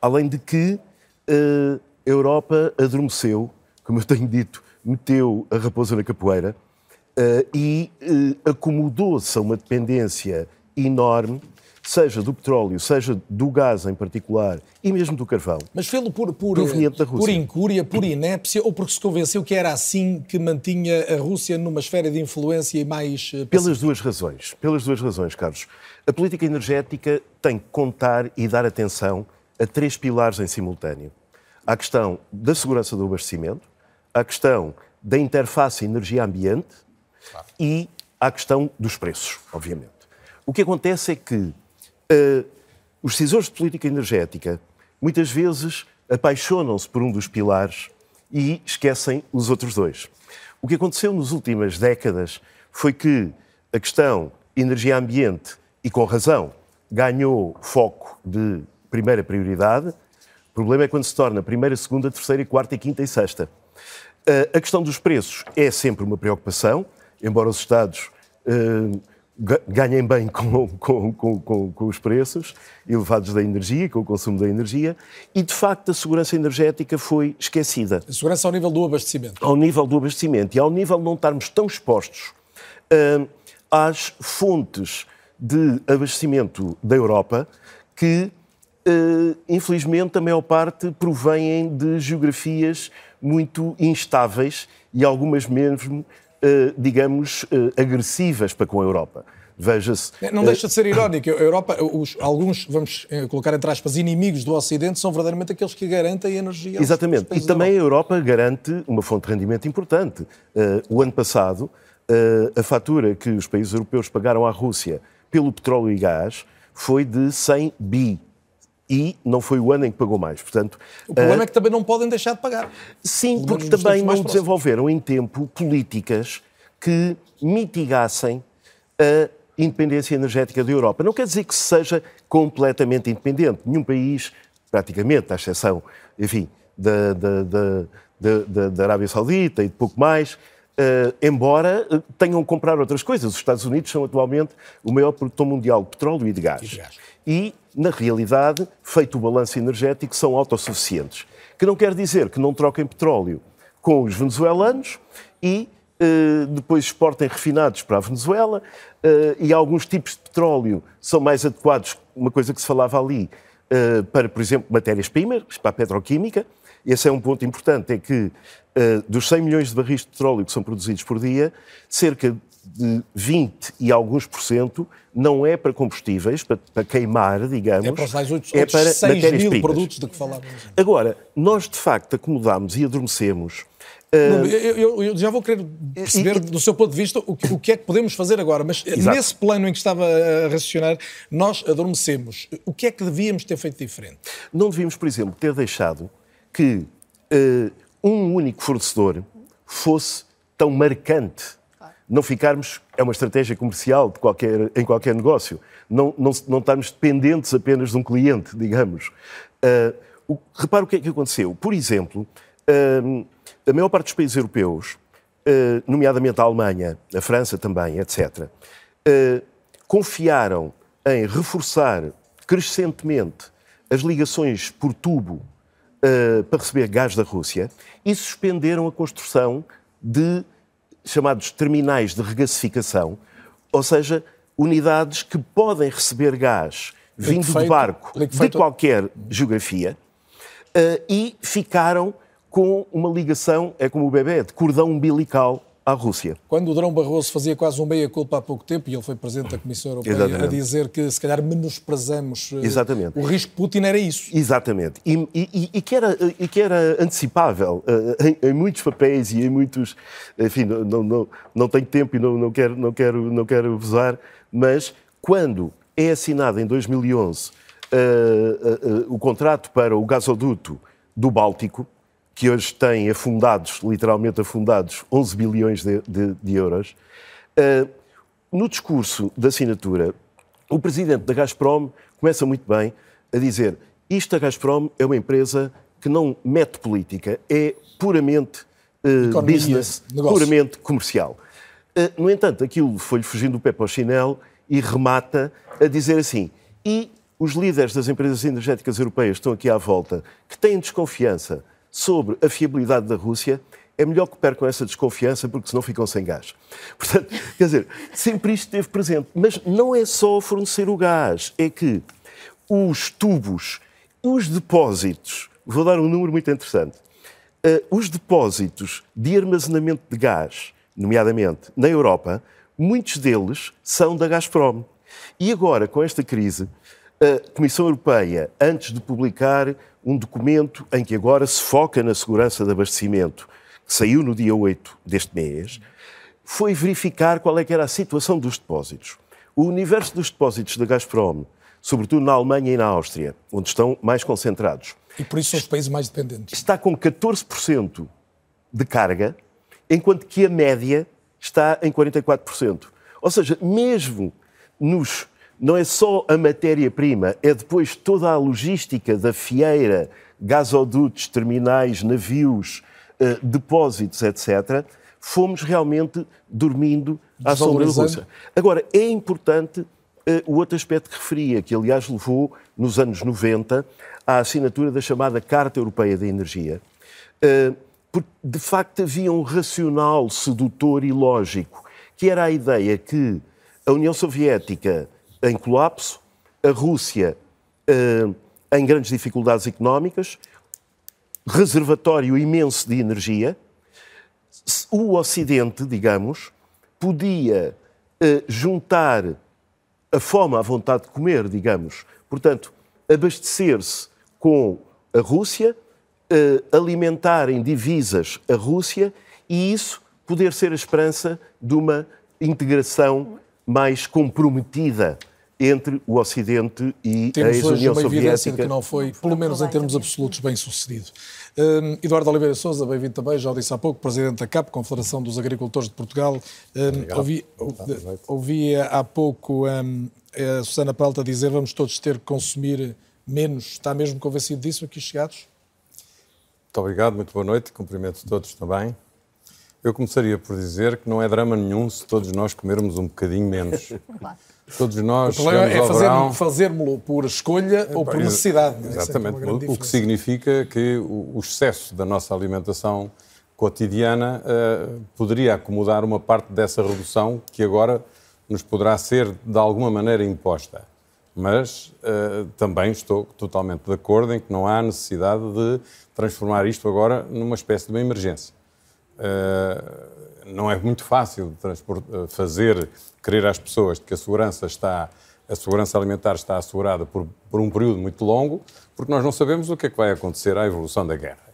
Além de que a Europa adormeceu, como eu tenho dito, meteu a raposa na capoeira uh, e uh, acomodou-se a uma dependência enorme, seja do petróleo, seja do gás em particular e mesmo do carvão. Mas fê-lo por, por, por incúria, por inépcia ou porque se convenceu que era assim que mantinha a Rússia numa esfera de influência e mais. Uh, pelas duas razões. Pelas duas razões, Carlos. A política energética tem que contar e dar atenção a três pilares em simultâneo. A questão da segurança do abastecimento, a questão da interface energia-ambiente claro. e à questão dos preços, obviamente. O que acontece é que uh, os decisores de política energética muitas vezes apaixonam-se por um dos pilares e esquecem os outros dois. O que aconteceu nas últimas décadas foi que a questão energia-ambiente, e com razão, ganhou foco de primeira prioridade. O problema é quando se torna primeira, segunda, terceira, quarta, quinta e sexta. Uh, a questão dos preços é sempre uma preocupação embora os Estados uh, ganhem bem com, com, com, com, os preços elevados da energia, com o consumo da energia, e de facto a segurança energética foi esquecida. A segurança ao nível do abastecimento. Ao nível do abastecimento e ao nível de não estarmos tão expostos uh, às fontes de abastecimento da Europa que, uh, infelizmente, a maior parte provêm de geografias muito instáveis e algumas mesmo eh, digamos, eh, agressivas para com a Europa. Veja-se. Não eh, deixa de ser irónico. A Europa, os, alguns, vamos colocar entre aspas, inimigos do Ocidente são verdadeiramente aqueles que garantem a energia. Exatamente. E também a Europa garante uma fonte de rendimento importante. o ano passado, a fatura que os países europeus pagaram à Rússia pelo petróleo e gás foi de 100 bi e não foi o ano em que pagou mais. Portanto, o problema uh, é que também não podem deixar de pagar. Sim, porque também não desenvolveram em tempo políticas que mitigassem a independência energética da Europa. Não quer dizer que seja completamente independente. Nenhum país, praticamente, à exceção, enfim, da, da, da, da Arábia Saudita e de pouco mais, Uh, embora tenham que comprar outras coisas. Os Estados Unidos são atualmente o maior produtor mundial de petróleo e de gás. E, de gás. e na realidade, feito o balanço energético, são autossuficientes. Que não quer dizer que não troquem petróleo com os venezuelanos e uh, depois exportem refinados para a Venezuela uh, e alguns tipos de petróleo são mais adequados, uma coisa que se falava ali, uh, para, por exemplo, matérias-primas, para a petroquímica. Esse é um ponto importante, é que dos 100 milhões de barris de petróleo que são produzidos por dia, cerca de 20 e alguns por cento não é para combustíveis, para, para queimar, digamos. É para os outros, é para 6 mil produtos de que falávamos. Agora, nós de facto acomodamos e adormecemos. Uh... Eu, eu, eu, já vou querer perceber, e, do seu ponto de vista, o, o, que é que podemos fazer agora, mas Exato. nesse plano em que estava a raciocinar, nós adormecemos. O que é que devíamos ter feito diferente? Não devíamos, por exemplo, ter deixado que uh, um único fornecedor fosse tão marcante não ficarmos, é uma estratégia comercial de qualquer, em qualquer negócio, não, não, não estarmos dependentes apenas de um cliente, digamos. Uh, o, repara o que é que aconteceu. Por exemplo, uh, a maior parte dos países europeus, uh, nomeadamente a Alemanha, a França também, etc., confiaram em reforçar crescentemente as ligações por tubo para receber gás da Rússia e suspenderam a construção de chamados terminais de regasificação, ou seja, unidades que podem receber gás vindo de barco de qualquer geografia uh, e ficaram com uma ligação, é como o bebê, de cordão umbilical à Rússia. Quando o Drão Barroso fazia quase um meia-culpa há pouco tempo, e ele foi presidente da Comissão Europeia, Exatamente. a dizer que se calhar menosprezamos eh, Exatamente. o risco Putin, era isso. Exatamente. E, e, e, que, era, e que era antecipável uh, em, em, muitos papéis e em muitos... Enfim, não, não, não tenho tempo e não, não, quero, não, quero, não quero abusar, mas quando é assinado em 2011 uh, uh, o contrato para o gasoduto do Báltico, que hoje tem afundados, literalmente afundados, 11 bilhões de, de, de euros. Uh, no discurso da assinatura, o presidente da Gazprom começa muito bem a dizer isto a Gazprom é uma empresa que não mete política, é puramente uh, business, negócio. puramente comercial. Uh, no entanto, aquilo foi-lhe fugindo do pé para o chinelo e remata a dizer assim, e os líderes das empresas energéticas europeias estão aqui à volta, que têm desconfiança sobre a fiabilidade da Rússia, é melhor que percam essa desconfiança, porque senão ficam sem gás. Portanto, quer dizer, sempre isto esteve presente. Mas não é só fornecer o gás, é que os tubos, os depósitos, vou dar um número muito interessante, uh, os depósitos de armazenamento de gás, nomeadamente na Europa, muitos deles são da Gazprom. E agora, com esta crise, a Comissão Europeia, antes de publicar um documento em que agora se foca na segurança de abastecimento, que saiu no dia 8 deste mês, foi verificar qual é que era a situação dos depósitos. O universo dos depósitos da Gazprom, sobretudo na Alemanha e na Áustria, onde estão mais concentrados. E por isso são os países mais dependentes. Está com 14% de carga, enquanto que a média está em 44%. Ou seja, mesmo nos não é só a matéria-prima, é depois toda a logística da fieira, gasodutos, terminais, navios, eh, depósitos, etc., fomos realmente dormindo à sombra da Rússia. Agora, é importante uh, o outro aspecto que referia, que aliás levou nos anos 90 à assinatura da chamada Carta Europeia da Energia. Uh, porque de facto havia um racional sedutor e lógico, que era a ideia que a União Soviética em colapso, a Rússia uh, em grandes dificuldades económicas, reservatório imenso de energia, o Ocidente, digamos, podia uh, juntar a fome à vontade de comer, digamos, portanto, abastecer-se com a Rússia, uh, alimentar em divisas a Rússia e isso poder ser a esperança de uma integração mais comprometida entre o Ocidente e Temos a ex-União hoje uma evidência de Soviética. que não foi, pelo menos em termos absolutos, bem sucedido. Hum, Eduardo Oliveira Souza, bem-vindo também, já o disse há pouco, Presidente da CAP, Confederação dos Agricultores de Portugal. Hum, ouvi, ouvi há pouco hum, a Susana Pelta dizer vamos todos ter que consumir menos. Está mesmo convencido disso aqui chegados? Muito obrigado, muito boa noite, cumprimento todos também. Eu começaria por dizer que não é drama nenhum se todos nós comermos um bocadinho menos. Todos nós O problema é verão... fazer- fazê-lo por escolha ou por necessidade. é? É Exatamente. grande O- que significa que o, o excesso da nossa alimentação cotidiana eh, poderia acomodar uma parte dessa redução que agora nos poderá ser de alguma maneira imposta. Mas eh, também estou totalmente de acordo em que não há necessidade de transformar isto agora numa espécie de uma emergência. Eh, não é muito fácil eh, fazer crer às pessoas que a segurança está a segurança alimentar está assegurada por, por um período muito longo, porque nós não sabemos o que é que vai acontecer à evolução da guerra.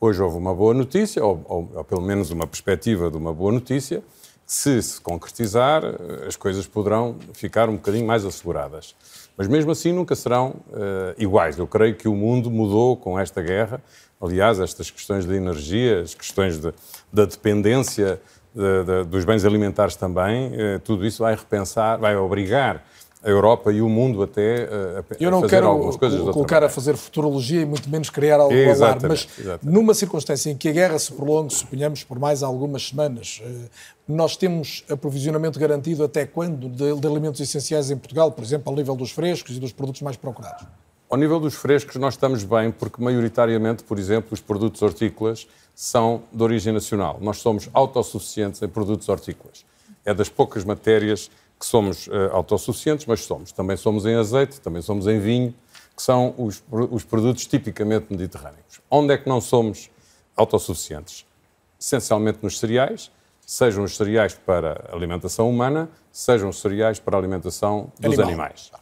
Hoje houve uma boa notícia, ou, ou- ou pelo menos uma perspectiva de uma boa notícia. Se se concretizar, eh, as coisas poderão ficar um bocadinho mais asseguradas. Mas mesmo assim nunca serão eh, iguais. Eu creio que o mundo mudou com esta guerra. Aliás, estas questões de energia, as questões de- da dependência de- de- dos bens alimentares também, eh, tudo isso vai repensar, vai obrigar a Europa e o mundo até eh, a, Eu não fazer quero coisas colocar a fazer futurologia e muito menos criar algo alarme, Exatamente, mas exatamente. numa circunstância em que a guerra se prolongue, suponhamos, por mais algumas semanas, eh, nós temos aprovisionamento garantido até quando de, de alimentos essenciais em Portugal, por exemplo, ao nível dos frescos e dos produtos mais procurados? Ao nível dos frescos, nós estamos bem, porque maioritariamente, por exemplo, os produtos hortícolas são de origem nacional. Nós somos autossuficientes em produtos hortícolas. É das poucas matérias que somos eh, autossuficientes, mas somos. Também somos em azeite, também somos em vinho, que são os, os produtos tipicamente mediterrâneos. Onde é que não somos autossuficientes? Essencialmente nos cereais, sejam os cereais para alimentação humana, sejam os cereais para alimentação dos Animal. animais.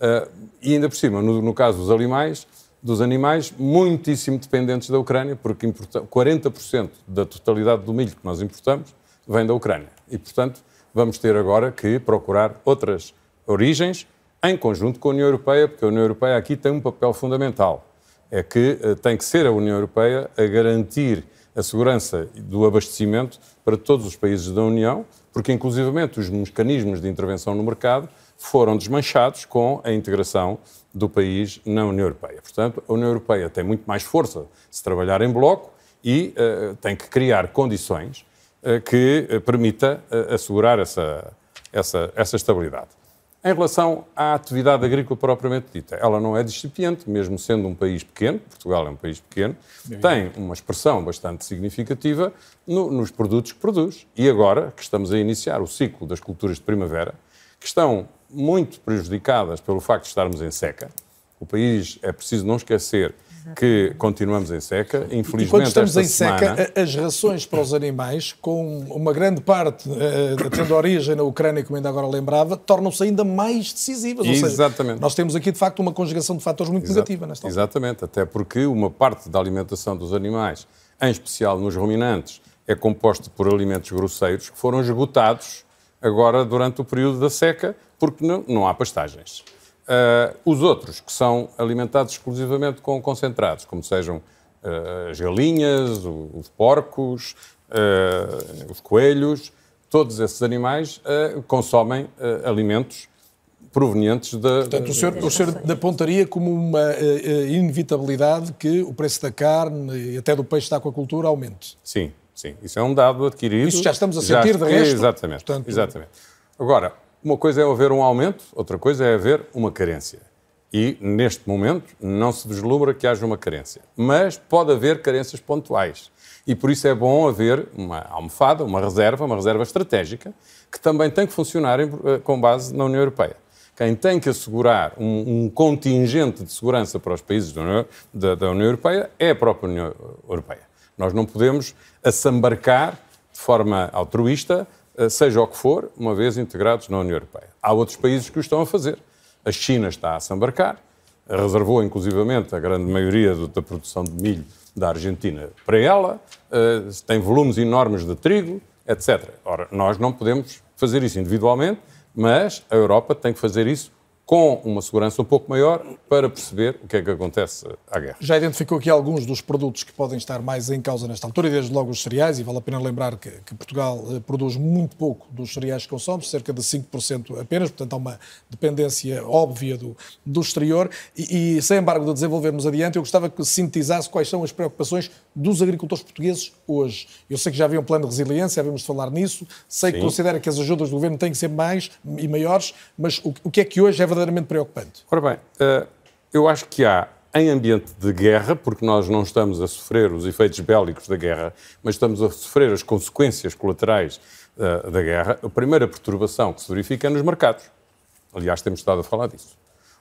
Uh, e ainda por cima, no, no caso dos animais, dos animais muitíssimo dependentes da Ucrânia, porque importa, 40% da totalidade do milho que nós importamos vem da Ucrânia. E, portanto, vamos ter agora que procurar outras origens em conjunto com a União Europeia, porque a União Europeia aqui tem um papel fundamental. É que uh, tem que ser a União Europeia a garantir a segurança do abastecimento para todos os países da União, porque inclusivamente os mecanismos de intervenção no mercado foram desmanchados com a integração do país na União Europeia. Portanto, a União Europeia tem muito mais força se trabalhar em bloco e eh, tem que criar condições eh, que eh, permita eh, assegurar essa, essa, essa estabilidade. Em relação à atividade agrícola propriamente dita, ela não é discipiente, mesmo sendo um país pequeno, Portugal é um país pequeno, tem uma expressão bastante significativa no- nos produtos que produz. E agora que estamos a iniciar o ciclo das culturas de primavera, que estão muito prejudicadas pelo facto de estarmos em seca, o país, é preciso não esquecer que continuamos em seca. E Infelizmente, quando estamos esta em seca, semana... a- as rações para os animais, com uma grande parte eh, tendo origem na Ucrânia, como ainda agora lembrava, tornam-se ainda mais decisivas. Ou seja, Exatamente. nós temos aqui, de facto, uma conjugação de fatores muito negativa nesta altura. Exatamente, até porque uma parte da alimentação dos animais, em especial nos ruminantes, é composta por alimentos grosseiros que foram esgotados agora durante o período da seca, porque não, não há pastagens. Ah, os outros, que são alimentados exclusivamente com concentrados, como sejam ah, as galinhas, o- os porcos, ah, os coelhos, todos esses animais consomem alimentos provenientes da. Portanto, o senhor, o senhor apontaria como uma inevitabilidade que o preço da carne e até do peixe da aquacultura aumente. Sim, Sim, isso é um dado adquirido. Isso já estamos a sentir, de resto. Exatamente, Portanto- exatamente. Agora, uma coisa é haver um aumento, outra coisa é haver uma carência. E, neste momento, não se vislumbra que haja uma carência. Mas pode haver carências pontuais. E por isso é bom haver uma almofada, uma reserva, uma reserva estratégica, que também tem que funcionar em- eh, com base na União Europeia. Quem tem que assegurar um, um contingente de segurança para os países da União, da- da União Europeia é a própria União Europeia. Nós não podemos assambarcar de forma altruísta, seja o que for, uma vez integrados na União Europeia. Há outros países que o estão a fazer. A China está a assambarcar, reservou inclusivamente a grande maioria da produção de milho da Argentina para ela, eh, tem volumes enormes de trigo, etc. Ora, nós não podemos fazer isso individualmente, mas a Europa tem que fazer isso com uma segurança um pouco maior para perceber o que é que acontece à guerra. Já identificou aqui alguns dos produtos que podem estar mais em causa nesta altura, e desde logo os cereais, e vale a pena lembrar que, que Portugal eh, produz muito pouco dos cereais que consome, cerca de 5% apenas, portanto há uma dependência óbvia do, do exterior, e, e sem embargo de desenvolvermos adiante, eu gostava que sintetizasse quais são as preocupações dos agricultores portugueses hoje. Eu sei que já havia um plano de resiliência, havemos de falar nisso, sei que Sim. considera que as ajudas do governo têm que ser mais e maiores, mas o, o que é que hoje é verdadeiramente preocupante? Ora bem, eh, eu acho que há, em ambiente de guerra, porque nós não estamos a sofrer os efeitos bélicos da guerra, mas estamos a sofrer as consequências colaterais eh, da guerra, a primeira perturbação que se verifica é nos mercados. Aliás, temos estado a falar disso.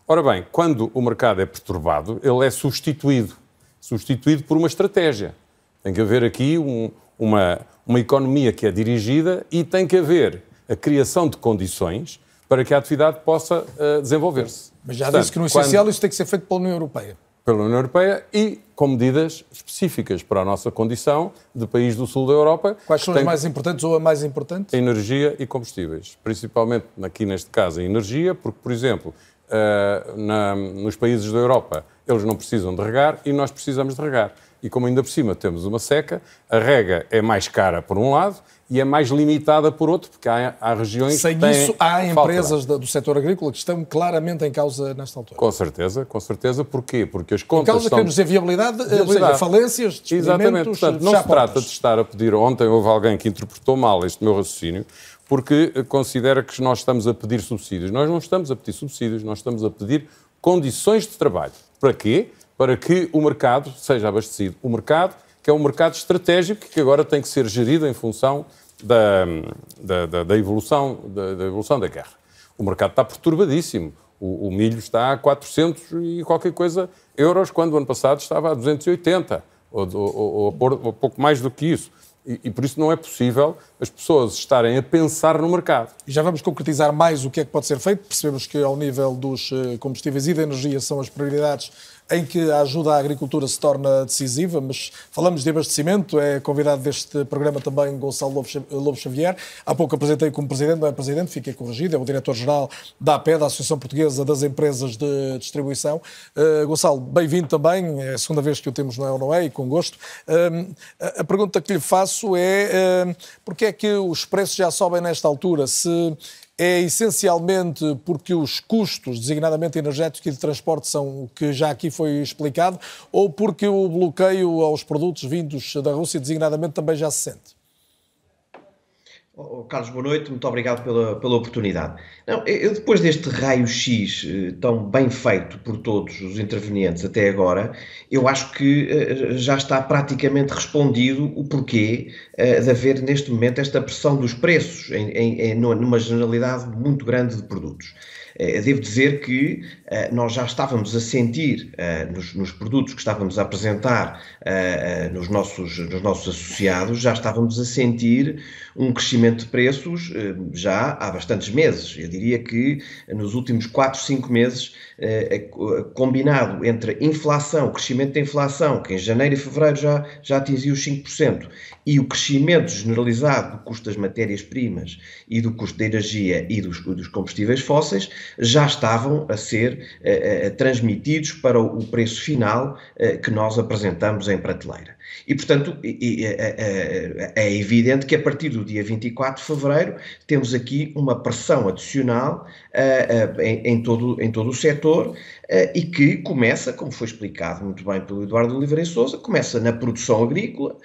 Ora bem, quando o mercado é perturbado, ele é substituído. Substituído por uma estratégia. Tem que haver aqui um- uma, uma economia que é dirigida e tem que haver a criação de condições para que a atividade possa eh, desenvolver-se. Mas já Portanto, disse que no quando- essencial isso tem que ser feito pela União Europeia. pela União Europeia e com medidas específicas para a nossa condição de país do sul da Europa. Quais são as mais importantes ou a mais importante? Energia e combustíveis. Principalmente aqui neste caso a energia, porque, por exemplo, eh, na- nos países da Europa eles não precisam de regar e nós precisamos de regar. E como ainda por cima temos uma seca, a rega é mais cara por um lado e é mais limitada por outro, porque há, há regiões Sem que têm isso, há empresas da- do setor agrícola que estão claramente em causa nesta altura. Com certeza, com certeza. Porquê? Porque as Em contas causa, estão... queremos dizer viabilidade, ou seja, falências, Exatamente. Portanto, não se trata de estar a pedir... Ontem houve alguém que interpretou mal este meu raciocínio, porque eh, considera que nós estamos a pedir subsídios. Nós não estamos a pedir subsídios, nós estamos a pedir condições de trabalho. Para quê? Para que o mercado seja abastecido. O mercado, que é um mercado estratégico, que agora tem que ser gerido em função da, da, da- da evolução, da, da evolução da guerra. O mercado está perturbadíssimo. O, o milho está a 400 e qualquer coisa euros, quando o ano passado estava a 280, ou, ou, ou, ou- ou pouco mais do que isso. E, e por isso não é possível as pessoas estarem a pensar no mercado. E já vamos concretizar mais o que é que pode ser feito. Percebemos que, ao nível dos eh, combustíveis e da energia, são as prioridades em que a ajuda à agricultura se torna decisiva, mas falamos de abastecimento, é convidado deste programa também Gonçalo Lobo Xa- Lobo Xavier. Há pouco apresentei como presidente, não é presidente, fiquei corrigido, é o diretor-geral da APE, da Associação Portuguesa das Empresas de Distribuição. Eh, Gonçalo, bem-vindo também, é a segunda vez que o temos, não é ou não é, e com gosto. Hum, a- pergunta que lhe faço é hum, porque é que os preços já sobem nesta altura? Se é essencialmente porque os custos, designadamente energéticos e de transporte, são o que já aqui foi explicado, ou porque o bloqueio aos produtos vindos da Rússia, designadamente, também já se sente? Oh, Carlos, boa noite, muito obrigado pela, pela oportunidade. Não, eu depois deste raio-x eh, tão bem feito por todos os intervenientes até agora, eu acho que eh, já está praticamente respondido o porquê eh, de haver neste momento esta pressão dos preços em, em- numa generalidade muito grande de produtos. Devo dizer que eh, nós já estávamos a sentir eh, nos, nos produtos que estávamos a apresentar eh, nos, nossos, nos nossos associados, já estávamos a sentir um crescimento de preços eh, já há bastantes meses. Eu diria que nos últimos 4, 5 meses, eh, eh, co- combinado entre inflação, crescimento da inflação, que em janeiro e fevereiro já, já atingiu os 5%, e o crescimento generalizado do custo das matérias-primas e do custo da energia e dos, dos combustíveis fósseis, já estavam a ser eh, eh, transmitidos para o preço final eh, que nós apresentamos em prateleira. E, portanto, é, é evidente que a partir do dia 24 de fevereiro temos aqui uma pressão adicional em, todo, em todo o setor e que começa, como foi explicado muito bem pelo Eduardo Oliveira Souza, começa na produção agrícola,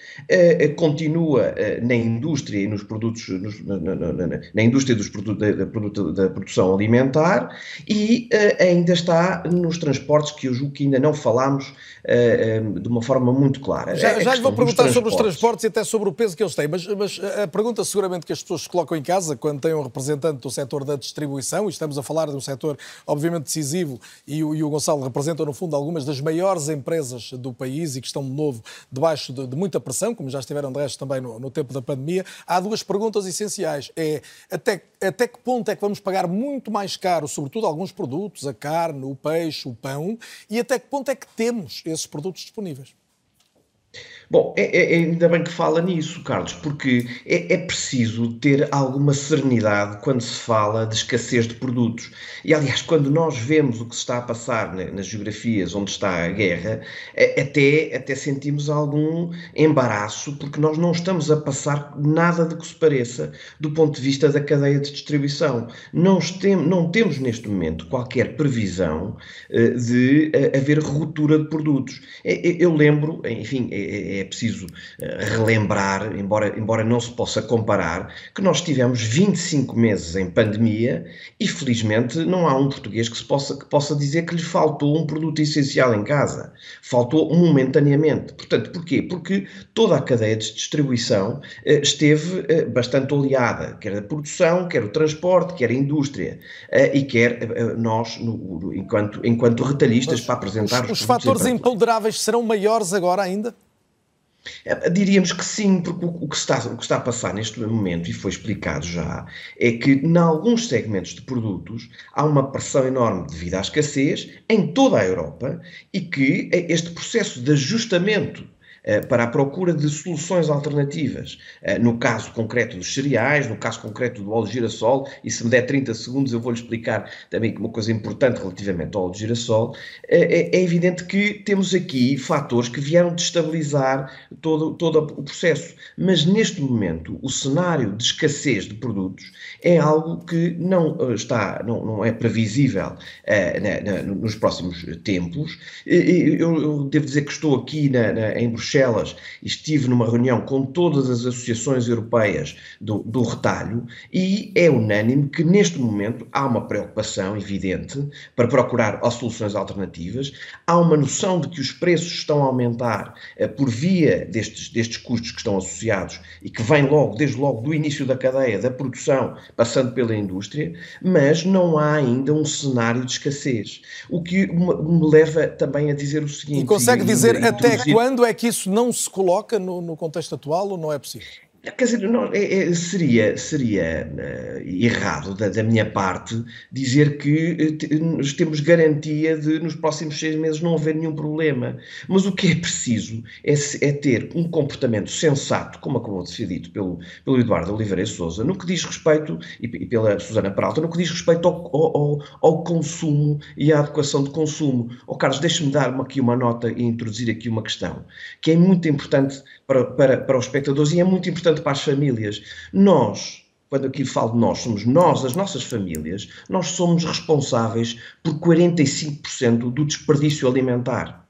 continua na indústria e nos produtos, na, na, na, na indústria dos produtos, da, da, da, produção alimentar e ainda está nos transportes, que eu julgo que ainda não falámos de uma forma muito clara. Já, já lhe vou perguntar sobre os transportes e até sobre o peso que eles têm, mas, mas, a pergunta seguramente que as pessoas se colocam em casa quando têm um representante do setor da distribuição, e estamos a falar de um setor obviamente decisivo, e o, e o Gonçalo representa no fundo algumas das maiores empresas do país e que estão de novo debaixo de, de muita pressão, como já estiveram de resto também no, no, tempo da pandemia, há duas perguntas essenciais. É até, até que ponto é que vamos pagar muito mais caro, sobretudo alguns produtos, a carne, o peixe, o pão, e até que ponto é que temos esses produtos disponíveis? Bom, é, é, é, ainda bem que fala nisso, Carlos, porque é, é, preciso ter alguma serenidade quando se fala de escassez de produtos. E, aliás, quando nós vemos o que se está a passar nas geografias onde está a guerra, é, até, até sentimos algum embaraço, porque nós não estamos a passar nada de que se pareça do ponto de vista da cadeia de distribuição. Não, não temos, neste momento, qualquer previsão uh, de uh, haver ruptura de produtos. Eu lembro, enfim, é, é preciso eh, relembrar, embora, embora não se possa comparar, que nós tivemos 25 meses em pandemia e felizmente não há um português que, se possa, que possa dizer que lhe faltou um produto essencial em casa. Faltou momentaneamente. Portanto, porquê? Porque toda a cadeia de distribuição eh, esteve eh, bastante oleada, quer a produção, quer o transporte, quer a indústria e quer nós, no, enquanto, enquanto retalhistas, Mas para apresentar os, os, os fatores imponderáveis serão maiores agora ainda? É, diríamos que sim, porque o que, está, o que está a passar neste momento, e foi explicado já, é que em alguns segmentos de produtos há uma pressão enorme devido à escassez em toda a Europa e que este processo de ajustamento eh, para a procura de soluções alternativas. Eh, no caso concreto dos cereais, no caso concreto do óleo de girassol, e se me der 30 segundos eu vou-lhe explicar também uma coisa importante relativamente ao óleo de girassol, eh, é, é evidente que temos aqui fatores que vieram destabilizar todo, todo o processo. Mas neste momento, o cenário de escassez de produtos é algo que não está, não, não é previsível nos próximos tempos. Eu, eu, devo dizer que estou aqui na, na, em Bruxelas Bruxelas estive numa reunião com todas as associações europeias do, do retalho e é unânime que neste momento há uma preocupação evidente para procurar soluções alternativas, há uma noção de que os preços estão a aumentar eh, por via destes, destes custos que estão associados e que vêm logo, desde logo do início da cadeia, da produção, passando pela indústria, mas não há ainda um cenário de escassez. O que me leva também a dizer o seguinte. E consegue dizer e, até quando é que isso isso não se coloca no, no contexto atual ou não é possível? Quer dizer, não, é, é, seria, seria uh, errado da, da, minha parte dizer que uh, temos garantia de nos próximos seis meses não haver nenhum problema. Mas o que é preciso é, é ter um comportamento sensato, como acabou de ser dito pelo, pelo Eduardo Oliveira Souza, no que diz respeito, e, e pela Susana Peralta, no que diz respeito ao, ao, ao, consumo e à adequação de consumo. Oh, Carlos, deixe-me dar aqui uma nota e introduzir aqui uma questão que é muito importante para, para, para os espectadores e é muito importante para as famílias. Nós, quando aqui falo de nós, somos nós, as nossas famílias, nós somos responsáveis por 45% do desperdício alimentar.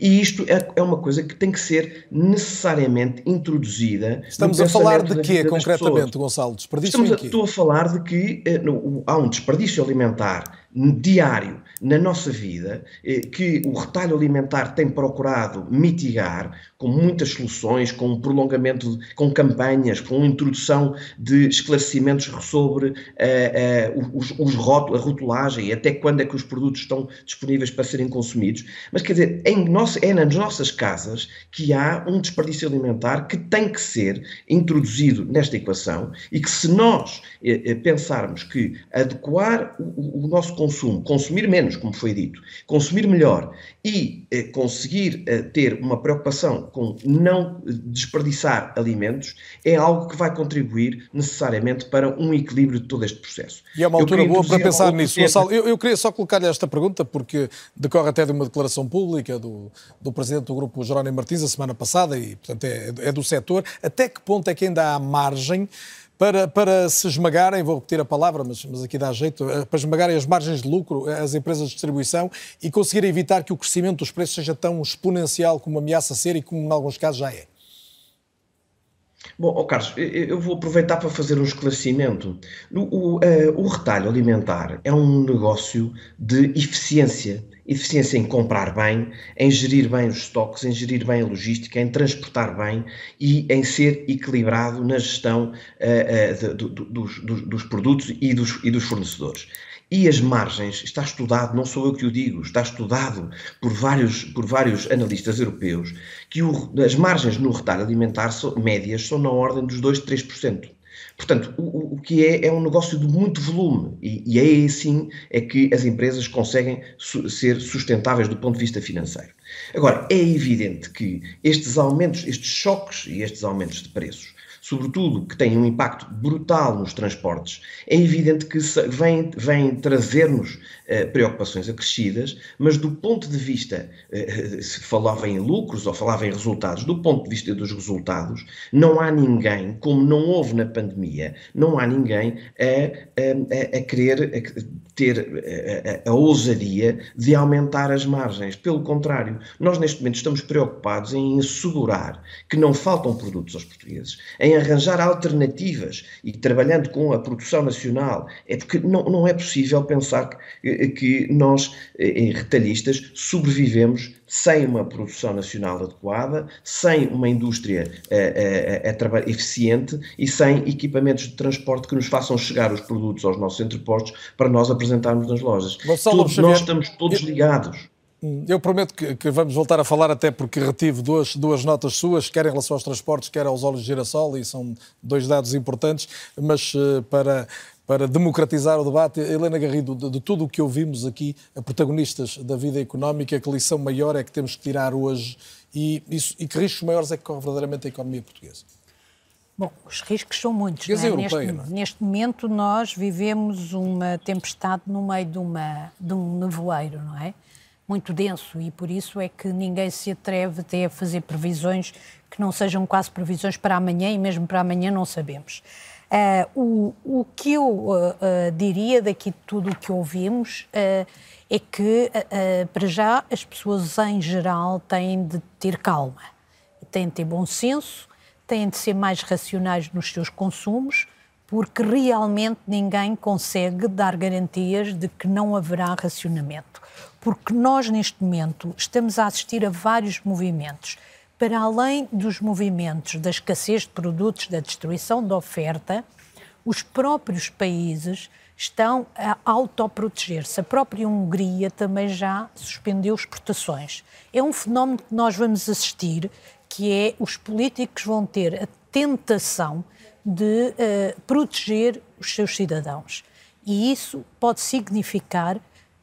E isto é, é, uma coisa que tem que ser necessariamente introduzida. Estamos a falar de quê, concretamente, Gonçalo? Desperdício Estamos a, quê? Estou a falar de que eh, no, há um desperdício alimentar diário na nossa vida eh, que o retalho alimentar tem procurado mitigar com muitas soluções, com um prolongamento, com campanhas, com introdução de esclarecimentos sobre uh, uh, os, os a rotulagem e até quando é que os produtos estão disponíveis para serem consumidos. Mas quer dizer, em nossa, é nas nossas casas que há um desperdício alimentar que tem que ser introduzido nesta equação e que se nós pensarmos que adequar o, o nosso consumo, consumir menos, menos, como foi dito, consumir melhor e eh, conseguir eh, ter uma preocupação com não desperdiçar alimentos é algo que vai contribuir necessariamente para um equilíbrio de todo este processo. E é uma altura boa para pensar nisso. Gonçalo, eu, eu, queria só colocar-lhe esta pergunta, porque decorre até de uma declaração pública do, do Presidente do Grupo, Jerónimo Martins, a semana passada, e portanto é, é do setor. Até que ponto é que ainda há margem para, para se esmagarem, vou repetir a palavra, mas, mas aqui dá jeito, eh, para esmagarem as margens de lucro, eh, as empresas de distribuição e conseguir evitar que o crescimento dos preços seja tão exponencial como ameaça ser e como em alguns casos já é? Bom, oh Carlos, eu vou aproveitar para fazer um esclarecimento. O, o, uh, o retalho alimentar é um negócio de eficiência eficiência em comprar bem, em gerir bem os estoques, em gerir bem a logística, em transportar bem e em ser equilibrado na gestão uh, uh, do, dos, dos, produtos e dos, e dos fornecedores. E as margens, está estudado, não sou eu que o digo, está estudado por vários, por vários analistas europeus, que o, as margens no retalho alimentar médias são na ordem dos 2, 3%. Portanto, o, o que é é um negócio de muito volume e, e aí sim é que as empresas conseguem su ser sustentáveis do ponto de vista financeiro. Agora, é evidente que estes aumentos, estes choques e estes aumentos de preços sobretudo que têm um impacto brutal nos transportes, é evidente que vêm, vêm trazer-nos uh, preocupações acrescidas, mas do ponto de vista, uh, se falava em lucros ou falava em resultados, do ponto de vista dos resultados, não há ninguém, como não houve na pandemia, não há ninguém a, a, a querer a ter a, a, ousadia de aumentar as margens. Pelo contrário, nós neste momento estamos preocupados em assegurar que não faltam produtos aos portugueses, em arranjar alternativas e trabalhando com a produção nacional. É porque não, não é possível pensar que, que nós, em retalhistas, sobrevivemos sem uma produção nacional adequada, sem uma indústria uh, uh, eficiente e sem equipamentos de transporte que nos façam chegar os produtos aos nossos entrepostos para nós apresentarmos nas lojas. Gonçalo todos nós estamos todos ligados. Eu prometo que, que, vamos voltar a falar, até porque retive duas, duas notas suas, quer em relação aos transportes, quer aos óleos de girassol, e são dois dados importantes, mas uh, para para democratizar o debate. Helena Garrido, de, de tudo o que ouvimos aqui, a protagonistas da vida económica, que lição maior é que temos que tirar hoje e, isso, e que riscos maiores é que corre verdadeiramente a economia portuguesa? Bom, os riscos são muitos. Não é? Europeia, neste, não é? neste, momento nós vivemos uma tempestade no meio de, uma, de um nevoeiro, não é? Muito denso e por isso é que ninguém se atreve até a fazer previsões que não sejam quase previsões para amanhã e mesmo para amanhã não sabemos. Uh, o, o que eu uh, uh, diria daqui de tudo o que ouvimos é que, para já, as pessoas em geral têm de ter calma, têm de ter bom senso, têm de ser mais racionais nos seus consumos, porque realmente ninguém consegue dar garantias de que não haverá racionamento. Porque nós, neste momento, estamos a assistir a vários movimentos para além dos movimentos da escassez de produtos, da destruição da oferta, os próprios países estão a autoproteger-se. A própria Hungria também já suspendeu exportações. É um fenómeno que nós vamos assistir, que é os políticos vão ter a tentação de uh, proteger os seus cidadãos. E isso pode significar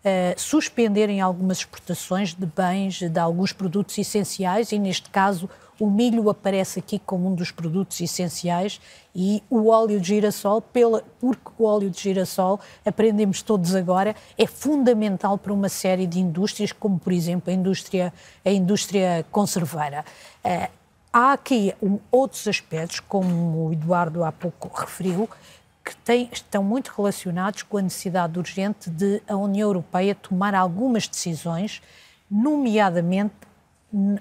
uh, suspenderem algumas exportações de bens, de alguns produtos essenciais, e neste caso o milho aparece aqui como um dos produtos essenciais e o óleo de girassol, pela, porque o óleo de girassol, aprendemos todos agora, é fundamental para uma série de indústrias, como por exemplo a indústria, a indústria conserveira. Uh, há aqui um, outros aspectos, como o Eduardo há pouco referiu, que tem, estão muito relacionados com a necessidade urgente de a União Europeia tomar algumas decisões, nomeadamente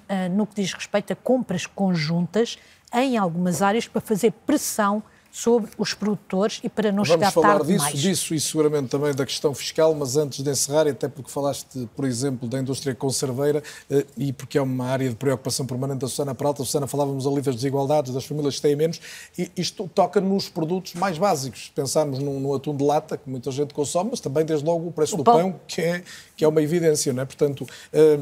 eh, no que diz respeito a compras conjuntas em algumas áreas para fazer pressão sobre os produtores e para não Vamos chegar falar tarde disso, demais. disso e seguramente também da questão fiscal, mas antes de encerrar, até porque falaste, por exemplo, da indústria conserveira eh, e porque é uma área de preocupação permanente da Susana Peralta. Susana, falávamos ali das desigualdades, das famílias que têm menos, e isto toca nos produtos mais básicos. Pensamos no, no atum de lata, que muita gente consome, mas também, desde logo, o preço o do pão, pão que, é, que é uma evidência, não é? Portanto, eh,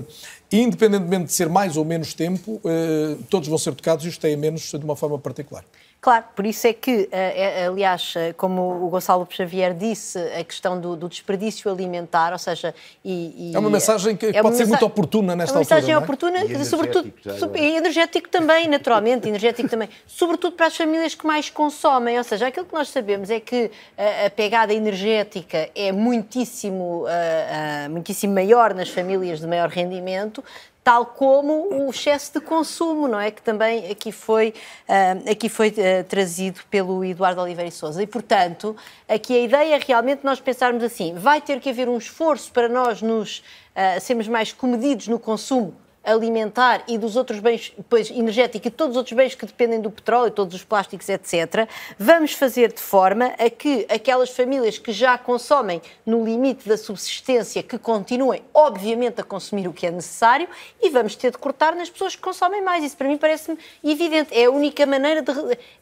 independentemente de ser mais ou menos tempo, eh, todos vão ser tocados e os têm menos de uma forma particular. Claro, por isso é que, eh, é, aliás, eh, como o Gonçalo Xavier disse, a questão do, do desperdício alimentar, ou seja... E, e é uma mensagem que é pode ser mensa- muito oportuna nesta é uma altura. mensagem não é? oportuna, E sobretudo, e energético também, naturalmente, energético também, sobretudo para as famílias que mais consomem, ou seja, aquilo que nós sabemos é que a, a pegada energética é muitíssimo, ah, ah, muitíssimo maior nas famílias de maior rendimento, tal como o excesso de consumo, não é? Que também aqui foi, ah, aqui foi ah, trazido pelo Eduardo Oliveira e Souza. E, portanto, aqui a ideia é realmente nós pensarmos assim, vai ter que haver um esforço para nós nos ah, sermos mais comedidos no consumo alimentar e dos outros bens, depois energético e todos os outros bens que dependem do petróleo, todos os plásticos, etc., vamos fazer de forma a que aquelas famílias que já consomem no limite da subsistência, que continuem, obviamente, a consumir o que é necessário e vamos ter de cortar nas pessoas que consomem mais. Isso para mim parece-me evidente. É a única maneira de.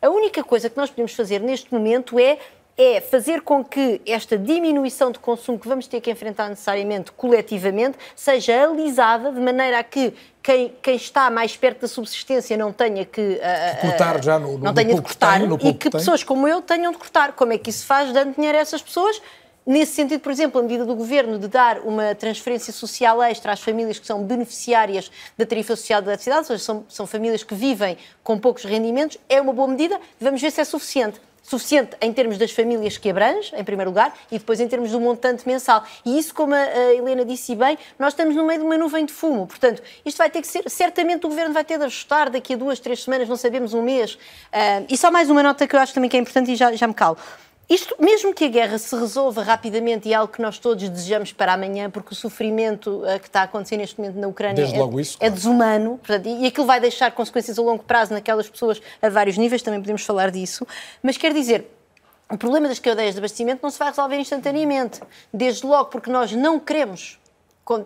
A única coisa que nós podemos fazer neste momento é é fazer com que esta diminuição de consumo que vamos ter que enfrentar necessariamente coletivamente seja alisada de maneira a que quem, quem está mais perto da subsistência não tenha que ah, cortar já no- no- não tenha de pouco que cortar tem, e que pessoas como eu tenham de cortar. Como é que isso se faz dando dinheiro a essas pessoas? Nesse sentido, por exemplo, a medida do governo de dar uma transferência social extra às famílias que são beneficiárias da tarifa social da eletricidade, ou seja, são, são famílias que vivem com poucos rendimentos, é uma boa medida. Vamos ver se é suficiente. Suficiente em termos das famílias que abrange, em primeiro lugar, e depois em termos do montante mensal. E isso, como a, Helena disse bem, nós estamos no meio de uma nuvem de fumo. Portanto, isto vai ter que ser, certamente o Governo vai ter de ajustar daqui a duas, três semanas, não sabemos, um mês. Ah, e só mais uma nota que eu acho também que é importante e já, já me calo. Isto, mesmo que a guerra se resolva rapidamente e é algo que nós todos desejamos para amanhã, porque o sofrimento eh, que está a acontecer neste momento na Ucrânia é, isso, é desumano portanto, e, aquilo vai deixar consequências a longo prazo naquelas pessoas a vários níveis, também podemos falar disso. Mas quer dizer, o problema das cadeias de abastecimento não se vai resolver instantaneamente. Desde logo porque nós não queremos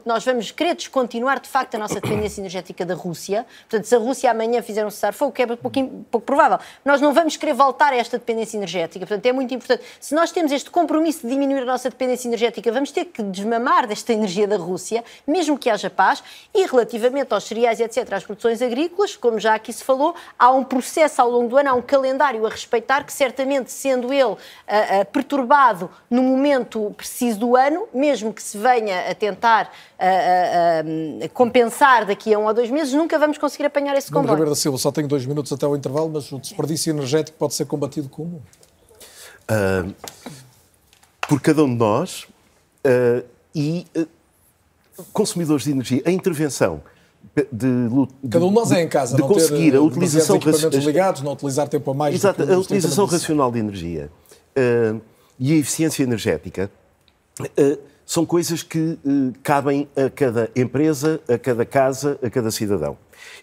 nós vamos querer descontinuar de facto a nossa dependência energética da Rússia. Portanto, se a Rússia amanhã fizer um cessar-fogo, que é pouquinho- pouco provável, nós não vamos querer voltar a esta dependência energética. Portanto, é muito importante. Se nós temos este compromisso de diminuir a nossa dependência energética, vamos ter que desmamar desta energia da Rússia, mesmo que haja paz. E relativamente aos cereais, etc., às produções agrícolas, como já aqui se falou, há um processo ao longo do ano, há um calendário a respeitar, que certamente, sendo ele ah, ah, perturbado no momento preciso do ano, mesmo que se venha a tentar ah, ah, ah, compensar daqui a um ou dois meses, nunca vamos conseguir apanhar esse Nuno comboio. Ribeiro da Silva, só tenho dois minutos até ao intervalo, mas o desperdício energético pode ser combatido como? Ah, por cada um de nós e consumidores de energia. A intervenção de, de- Cada um de nós é em casa, de não conseguir ter a eh, utilização equipamentos raci- ligados, não utilizar tempo a mais. do Exato, a utilização racional de energia ah, e a eficiência energética ah, são coisas que ah, cabem a cada empresa, a cada casa, a cada cidadão.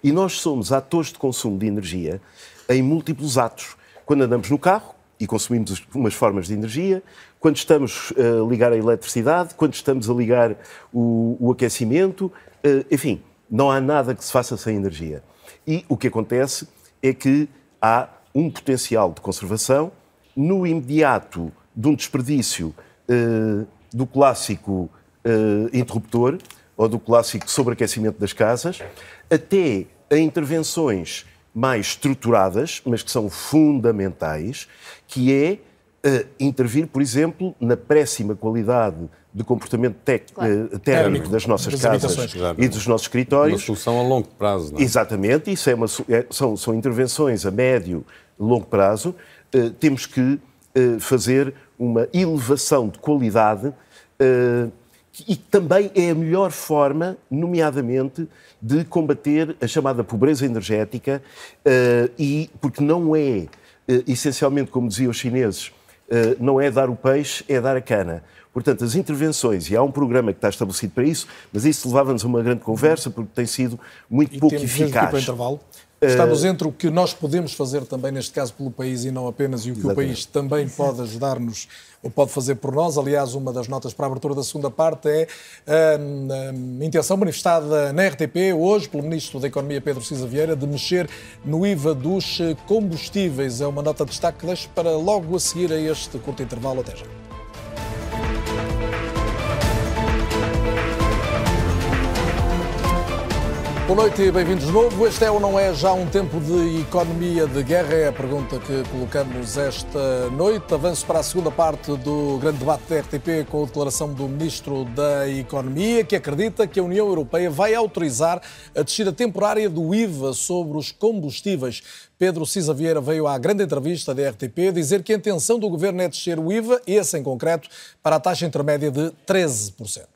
E nós somos atores de consumo de energia em múltiplos atos. Quando andamos no carro e consumimos as- umas formas de energia, quando estamos a ligar a eletricidade, quando estamos a ligar o, o aquecimento, ah, enfim, não há nada que se faça sem energia. E o que acontece é que há um potencial de conservação no imediato de um desperdício eh, do clássico eh, interruptor ou do clássico sobreaquecimento das casas, até a intervenções mais estruturadas, mas que são fundamentais, que é eh, intervir, por exemplo, na péssima qualidade de comportamento eh, térmico das nossas Das casas claro. e dos nossos escritórios. Uma solução a longo prazo, não é? Exatamente, isso é uma é- são, são intervenções a médio e longo prazo. Eh, temos que fazer uma elevação de qualidade e que também é a melhor forma, nomeadamente, de combater a chamada pobreza energética eh, e porque não é, eh, essencialmente, como diziam os chineses, eh, não é dar o peixe, é dar a cana. Portanto, as intervenções, e há um programa que está estabelecido para isso, mas isso levava-nos a uma grande conversa porque tem sido muito E pouco temos que ir para eficaz. intervalo. Eh, Estamos entre o que nós podemos fazer também, neste caso, pelo país e não apenas, e o que o Exatamente. país também pode ajudar-nos ou pode fazer por nós. Aliás, uma das notas para a abertura da segunda parte é a, intenção manifestada na RTP hoje pelo Ministro da Economia, Pedro Cisa Vieira, de mexer no IVA dos eh, combustíveis. É uma nota de destaque que deixo para logo a seguir a este curto intervalo. Até já. Boa noite e bem-vindos de novo. Este é ou não é já um tempo de economia de guerra? É a pergunta que colocamos esta noite. Avanço para a segunda parte do grande debate da RTP com a declaração do Ministro da Economia, que acredita que a União Europeia vai autorizar a descida temporária do IVA sobre os combustíveis. Pedro Cisa Vieira veio à grande entrevista da RTP dizer que a intenção do governo é descer o IVA, esse em concreto, para a taxa intermédia de 13%.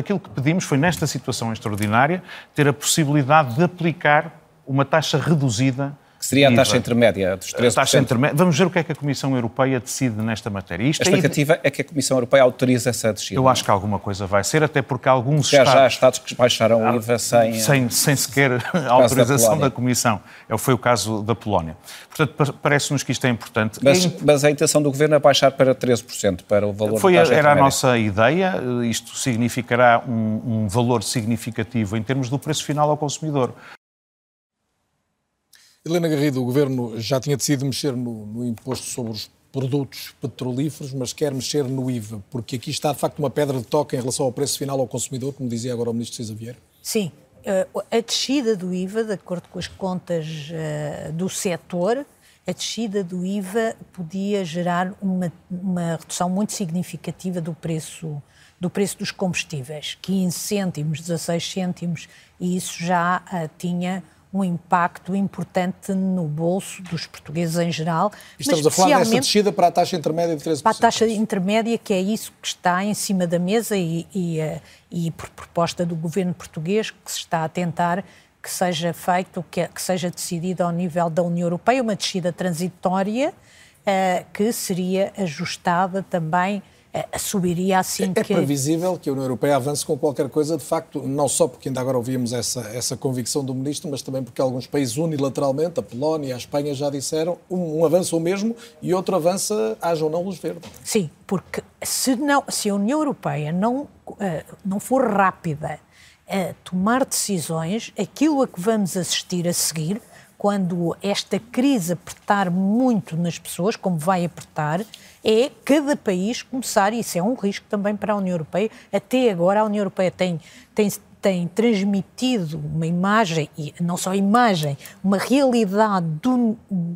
Aquilo que pedimos foi, nesta situação extraordinária, ter a possibilidade de aplicar uma taxa reduzida. Que seria a de taxa IVA. intermédia dos 13%. A taxa intermédia. Vamos ver o que é que a Comissão Europeia decide nesta matéria. Isto A é- expectativa é que a Comissão Europeia autorize essa descida. Eu acho que alguma coisa vai ser, até porque alguns Porque há já Estados... Estados que baixaram o IVA sem... sem, sem sequer a da autorização Polónia. da, Comissão. É, Foi o caso da Polónia. Portanto, pa- parece-nos que isto é importante. Mas, Em- mas a intenção do Governo é baixar para 13%, para o valor Foi, da taxa era a intermédia. nossa ideia, isto significará um, um valor significativo em termos do preço final ao consumidor. Helena Garrido, o Governo já tinha decidido mexer no, no imposto sobre os produtos petrolíferos, mas quer mexer no IVA, porque aqui está de facto uma pedra de toque em relação ao preço final ao consumidor, como dizia agora o Ministro Cisa Vieira. Sim, eh, a descida do IVA, de acordo com as contas eh, do setor, a descida do IVA podia gerar uma, uma redução muito significativa do preço, do preço dos combustíveis, 15 cêntimos, 16 cêntimos, e isso já ah, tinha um impacto importante no bolso dos portugueses em geral. Estamos a falar dessa descida para a taxa intermédia de 13%. para a taxa intermédia, que é isso que está em cima da mesa e, e, eh, e por proposta do governo português, que se está a tentar que seja feito, que, que seja decidido ao nível da União Europeia, uma descida transitória eh, que seria ajustada também, subiria assim É que... previsível que a União Europeia avance com qualquer coisa, de facto, não só porque ainda agora ouvimos essa, essa convicção do Ministro, mas também porque alguns países unilateralmente, a Polónia, a Espanha, já disseram um, um avança o mesmo e outro avança, haja ou não luz verde. Sim, porque se, não, se a União Europeia não, eh, não for rápida a tomar decisões, aquilo a que vamos assistir a seguir, quando esta crise apertar muito nas pessoas, como vai apertar, é cada país começar, e isso é um risco também para a União Europeia. Até agora a União Europeia tem, tem, tem transmitido uma imagem, e não só imagem, uma realidade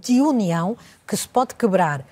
de união que se pode quebrar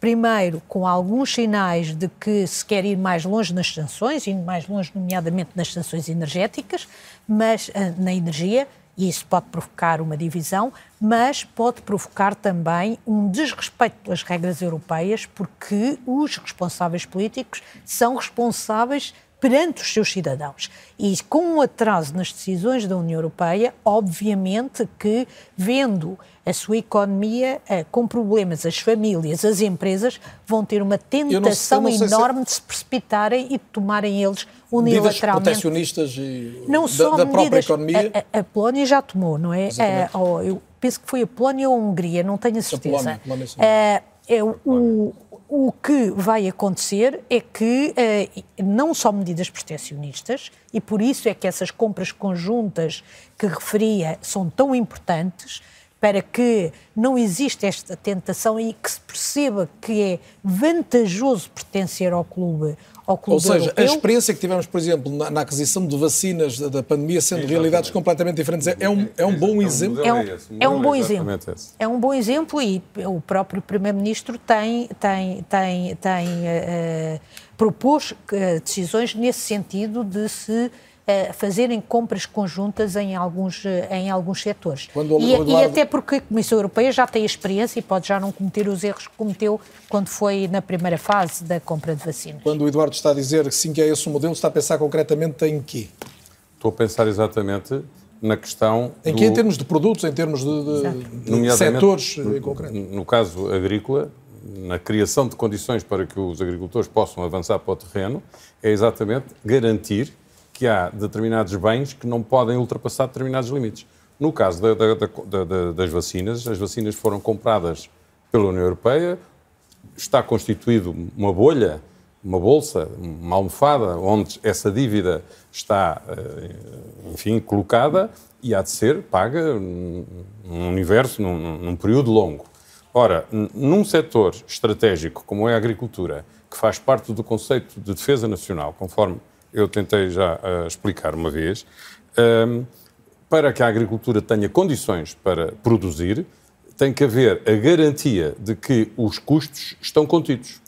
primeiro com alguns sinais de que se quer ir mais longe nas sanções, indo mais longe, nomeadamente nas sanções energéticas, mas ah, na energia, e isso pode provocar uma divisão, mas pode provocar também um desrespeito pelas regras europeias, porque os responsáveis políticos são responsáveis perante os seus cidadãos. E com um atraso nas decisões da União Europeia, obviamente que, vendo a sua economia com problemas, as famílias, as empresas vão ter uma tentação eu não sei se- enorme de se precipitarem e de tomarem eles Medidas unilateralmente. protecionistas e Não da, só da própria medidas. economia. A, a- a Polónia já tomou, não é? Eh, ou eu penso que foi a Polónia ou a Hungria, não tenho a certeza. Polónia, a Polónia, sim. Eh, é o, o, o que vai acontecer é que eh, não só medidas protecionistas, e por isso é que essas compras conjuntas que referia são tão importantes, para que não exista esta tentação e que se perceba que é vantajoso pertencer ao clube, ao clube Ou seja, europeu. a experiência que tivemos, por exemplo, na, na aquisição de vacinas da, da pandemia, sendo realidades completamente diferentes, é, um, é um bom exemplo. É um, é um bom exemplo. Exatamente. É um bom exemplo e o próprio Primeiro-Ministro tem, tem, tem, tem eh, propôs eh, decisões nesse sentido de se eh, fazerem compras conjuntas em alguns, eh, em alguns setores. Quando o e, Eduardo- e até porque a Comissão Europeia já tem experiência e pode já não cometer os erros que cometeu quando foi na primeira fase da compra de vacinas. Quando o Eduardo está a dizer que sim, que é esse o modelo, está a pensar concretamente em quê? Estou a pensar exatamente na questão. Em do- que em termos de produtos, em termos de, de- de setores no- em concreto? No caso agrícola, na criação de condições para que os agricultores possam avançar para o terreno, é exatamente garantir que há determinados bens que não podem ultrapassar determinados limites. No caso da- da- da- da- das vacinas, as vacinas foram compradas pela União Europeia, está constituído uma bolha, uma bolsa, uma almofada, onde essa dívida está, eh, enfim, colocada e há de ser paga num universo, num, num- período longo. Ora, num setor estratégico como é a agricultura, que faz parte do conceito de defesa nacional, conforme eu tentei já eh, explicar uma vez, Hum, para que a agricultura tenha condições para produzir, tem que haver a garantia de que os custos estão contidos.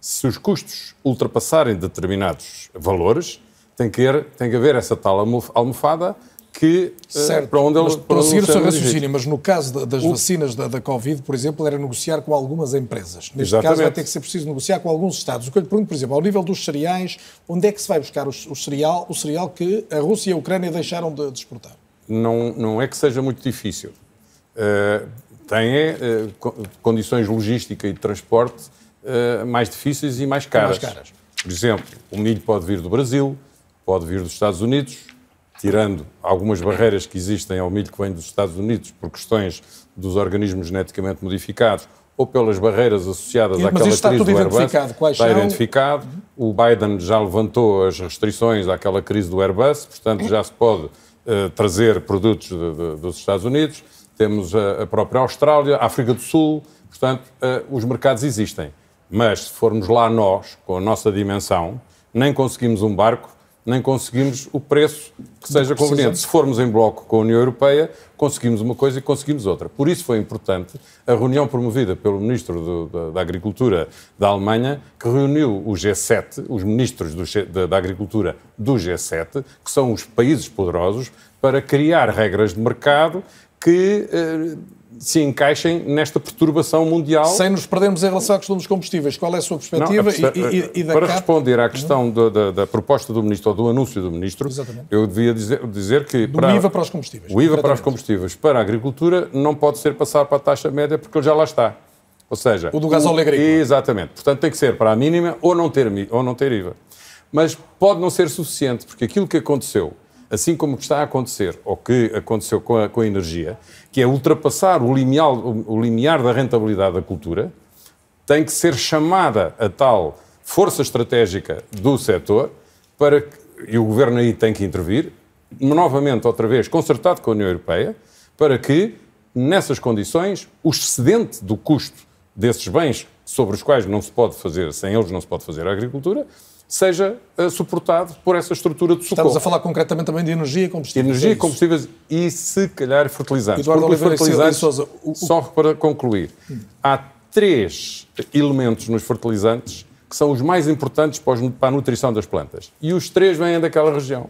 Se os custos ultrapassarem determinados valores, tem que haver, tem que haver essa tal almof- almofada que eh, Certo, para onde mas ele para seguir o seu raciocínio, mas no caso da- das O- vacinas da, da Covid, por exemplo, era negociar com algumas empresas. Neste Exatamente. caso vai ter que ser preciso negociar com alguns Estados. O que eu lhe pergunto, por exemplo, ao nível dos cereais, onde é que se vai buscar os- o, cereal, o cereal que a Rússia e a Ucrânia deixaram de, de exportar? não, não é que seja muito difícil. Eh, tem co- condições logística e de transporte eh, mais difíceis e mais caras. mais caras. Por exemplo, o milho pode vir do Brasil, pode vir dos Estados Unidos, tirando algumas barreiras que existem ao milho que vem dos Estados Unidos por questões dos organismos geneticamente modificados ou pelas barreiras associadas Mas àquela isso está crise tudo do Airbus. identificado. Quais está são? identificado. O Biden já levantou as restrições àquela crise do Airbus, portanto já se pode eh, trazer produtos de- de- dos Estados Unidos. Temos a, a própria Austrália, a África do Sul, portanto eh, os mercados existem. Mas se formos lá nós, com a nossa dimensão, nem conseguimos um barco, nem conseguimos o preço que seja conveniente. Se formos em bloco com a União Europeia, conseguimos uma coisa e conseguimos outra. Por isso foi importante a reunião promovida pelo Ministro do- da, da Agricultura da Alemanha, que reuniu o G7, os ministros do da, da Agricultura do G7, que são os países poderosos, para criar regras de mercado que eh, se encaixem nesta perturbação mundial. Sem nos perdermos em relação à questão dos combustíveis, qual é a sua perspectiva Não, a e, e- e para CAP? responder à questão da, da- da proposta do Ministro ou do anúncio do Ministro, Exatamente. eu devia dizer, dizer que Do IVA para os combustíveis, o IVA para os combustíveis para a agricultura não pode ser passado para a taxa média porque ele já lá está. Ou seja, O do gasóleo agrícola. Exatamente. Portanto, tem que ser para a mínima ou não ter, ou não ter IVA. Mas pode não ser suficiente, porque aquilo que aconteceu, assim como está a acontecer, ou que aconteceu com a, com a energia, que é ultrapassar o limiar, o limiar da rentabilidade da cultura, tem que ser chamada a tal força estratégica do setor para que, e o governo aí tem que intervir, novamente, outra vez, concertado com a União Europeia, para que, nessas condições, o excedente do custo desses bens sobre os quais não se pode fazer, sem eles não se pode fazer a agricultura, seja eh, suportado por essa estrutura de socorro. Estamos a falar concretamente também de energia e combustíveis. Energia é e combustíveis e, se calhar, fertilizantes. Eduardo Porque Oliveira fertilizantes, Sousa, o- só para concluir, há três elementos nos fertilizantes que são os mais importantes para a nutrição das plantas. E os três vêm daquela região.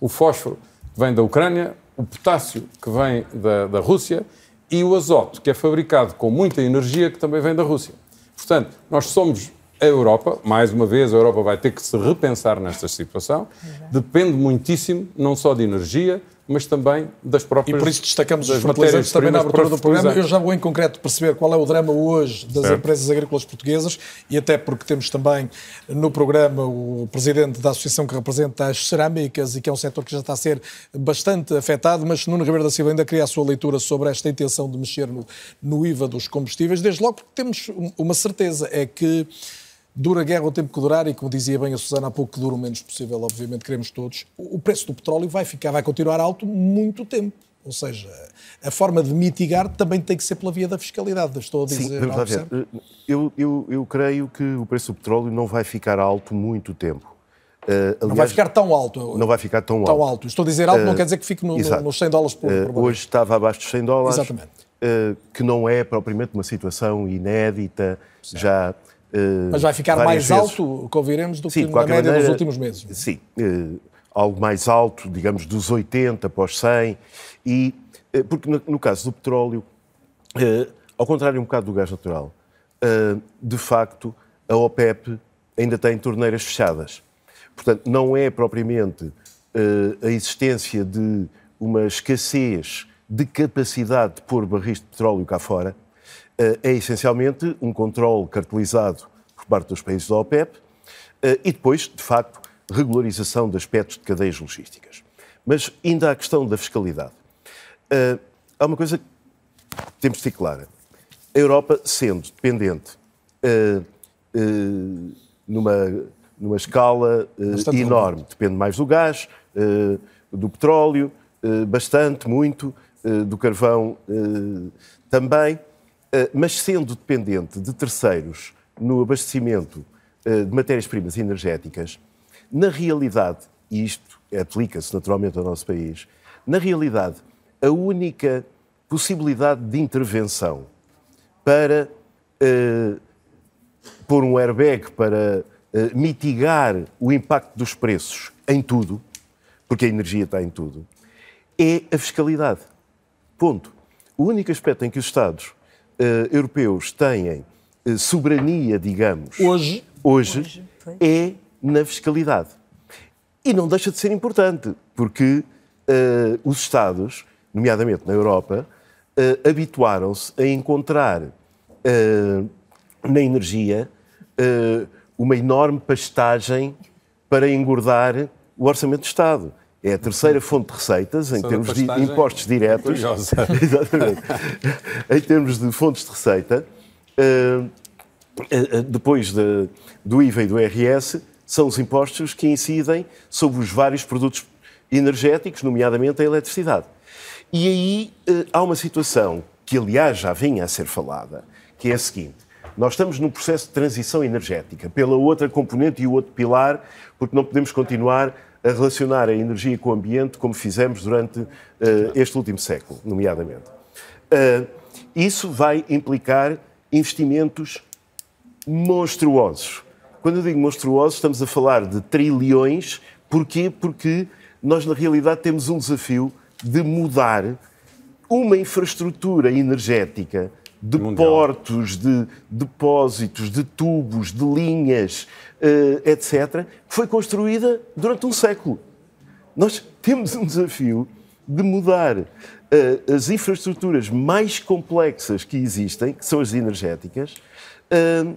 O fósforo, que vem da Ucrânia, o potássio, que vem da, da Rússia, e o azoto, que é fabricado com muita energia, que também vem da Rússia. Portanto, nós somos a Europa, mais uma vez, a Europa vai ter que se repensar nesta situação. Depende muitíssimo, não só de energia, mas também das E próprias. por isso destacamos os das fertilizantes também na abertura do programa. Eu já vou em concreto perceber qual é o drama hoje das Certo. empresas agrícolas portuguesas e até porque temos também no programa o presidente da associação que representa as cerâmicas e que é um setor que já está a ser bastante afetado, mas Nuno Ribeiro da Silva ainda queria a sua leitura sobre esta intenção de mexer no, no IVA dos combustíveis, desde logo porque temos um- uma certeza, é que Dura a guerra o tempo que durar e, como dizia bem a Susana há pouco, que dura o menos possível, obviamente queremos todos. O preço do petróleo vai ficar, vai continuar alto muito tempo. Ou seja, a forma de mitigar também tem que ser pela via da fiscalidade. Estou a dizer, Sim, vamos lá ver. Eu, eu, eu creio que o preço do petróleo não vai ficar alto muito tempo. Uh, Não vai aliás, ficar tão alto. Não vai ficar tão alto. Tão alto. Estou a dizer alto, não Uh, quer dizer que fique no- no- nos 100 dólares por- Uh, por. Hoje estava abaixo dos 100 dólares. Exatamente. uh, que não é propriamente uma situação inédita. Já. Uh, Mas vai ficar mais vezes. alto, que ouviremos, do Sim, que na média dos maneira, últimos meses. Sim, eh, algo mais alto, digamos, dos 80 para os 100. E, eh, porque no, no caso do petróleo, eh, ao contrário um bocado do gás natural, eh, de facto, a OPEP ainda tem torneiras fechadas. Portanto, não é propriamente eh, a existência de uma escassez de capacidade de pôr barris de petróleo cá fora, eh, é essencialmente um controle cartelizado por parte dos países da OPEP eh, e depois, de facto, regularização de aspectos de cadeias logísticas. Mas ainda a questão da fiscalidade. Eh, há uma coisa que temos de ser clara. A Europa, sendo dependente eh, eh, numa, numa escala eh, enorme, depende mais do gás, eh, do petróleo, eh, bastante, muito, eh, do carvão eh, também, eh, mas sendo dependente de terceiros no abastecimento eh, de matérias-primas energéticas, na realidade, e isto aplica-se naturalmente ao nosso país, na realidade, a única possibilidade de intervenção para uh, pôr um airbag, para uh, mitigar o impacto dos preços em tudo, porque a energia está em tudo, é a fiscalidade. Ponto. O único aspecto em que os Estados europeus têm uh, soberania, digamos, hoje, hoje, hoje é na fiscalidade. E não deixa de ser importante, porque uh, os Estados, nomeadamente na Europa, habituaram-se a encontrar na energia uma enorme pastagem para engordar o orçamento do Estado. É a terceira fonte de receitas em termos de impostos diretos. Exatamente. em termos de fontes de receita, uh, uh, depois de, do IVA e do IRS, são os impostos que incidem sobre os vários produtos energéticos, nomeadamente a eletricidade. E aí uh, há uma situação que, aliás, já vinha a ser falada, que é a seguinte. Nós estamos num processo de transição energética pela outra componente e o outro pilar, porque não podemos continuar a relacionar a energia com o ambiente como fizemos durante uh, este último século, nomeadamente. Uh, isso vai implicar investimentos monstruosos. Quando eu digo monstruosos, estamos a falar de trilhões. Porquê? Porque nós, na realidade, temos um desafio de mudar uma infraestrutura energética de Mundial. portos, de depósitos, de tubos, de linhas, uh, etc., que foi construída durante um século. Nós temos um desafio de mudar uh, as infraestruturas mais complexas que existem, que são as energéticas, uh,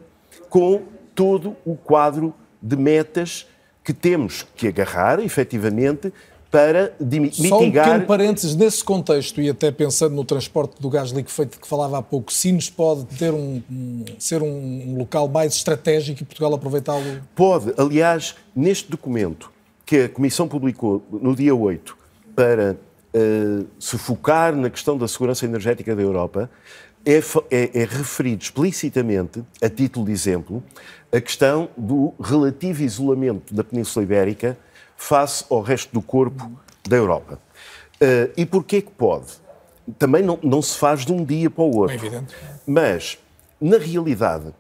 com todo o quadro de metas que temos que agarrar, efetivamente, para mitigar... Só um pequeno parênteses, nesse contexto, e até pensando no transporte do gás liquefeito que falava há pouco, Sines pode ter um, um, ser um local mais estratégico e Portugal aproveitá-lo? Pode. Aliás, neste documento que a Comissão publicou no dia 8 para uh, se focar na questão da segurança energética da Europa, é, é, é referido explicitamente, a título de exemplo, a questão do relativo isolamento da Península Ibérica face ao resto do corpo da Europa. Uh, e porquê que pode? Também não, não se faz de um dia para o outro. É evidente. Mas, na realidade,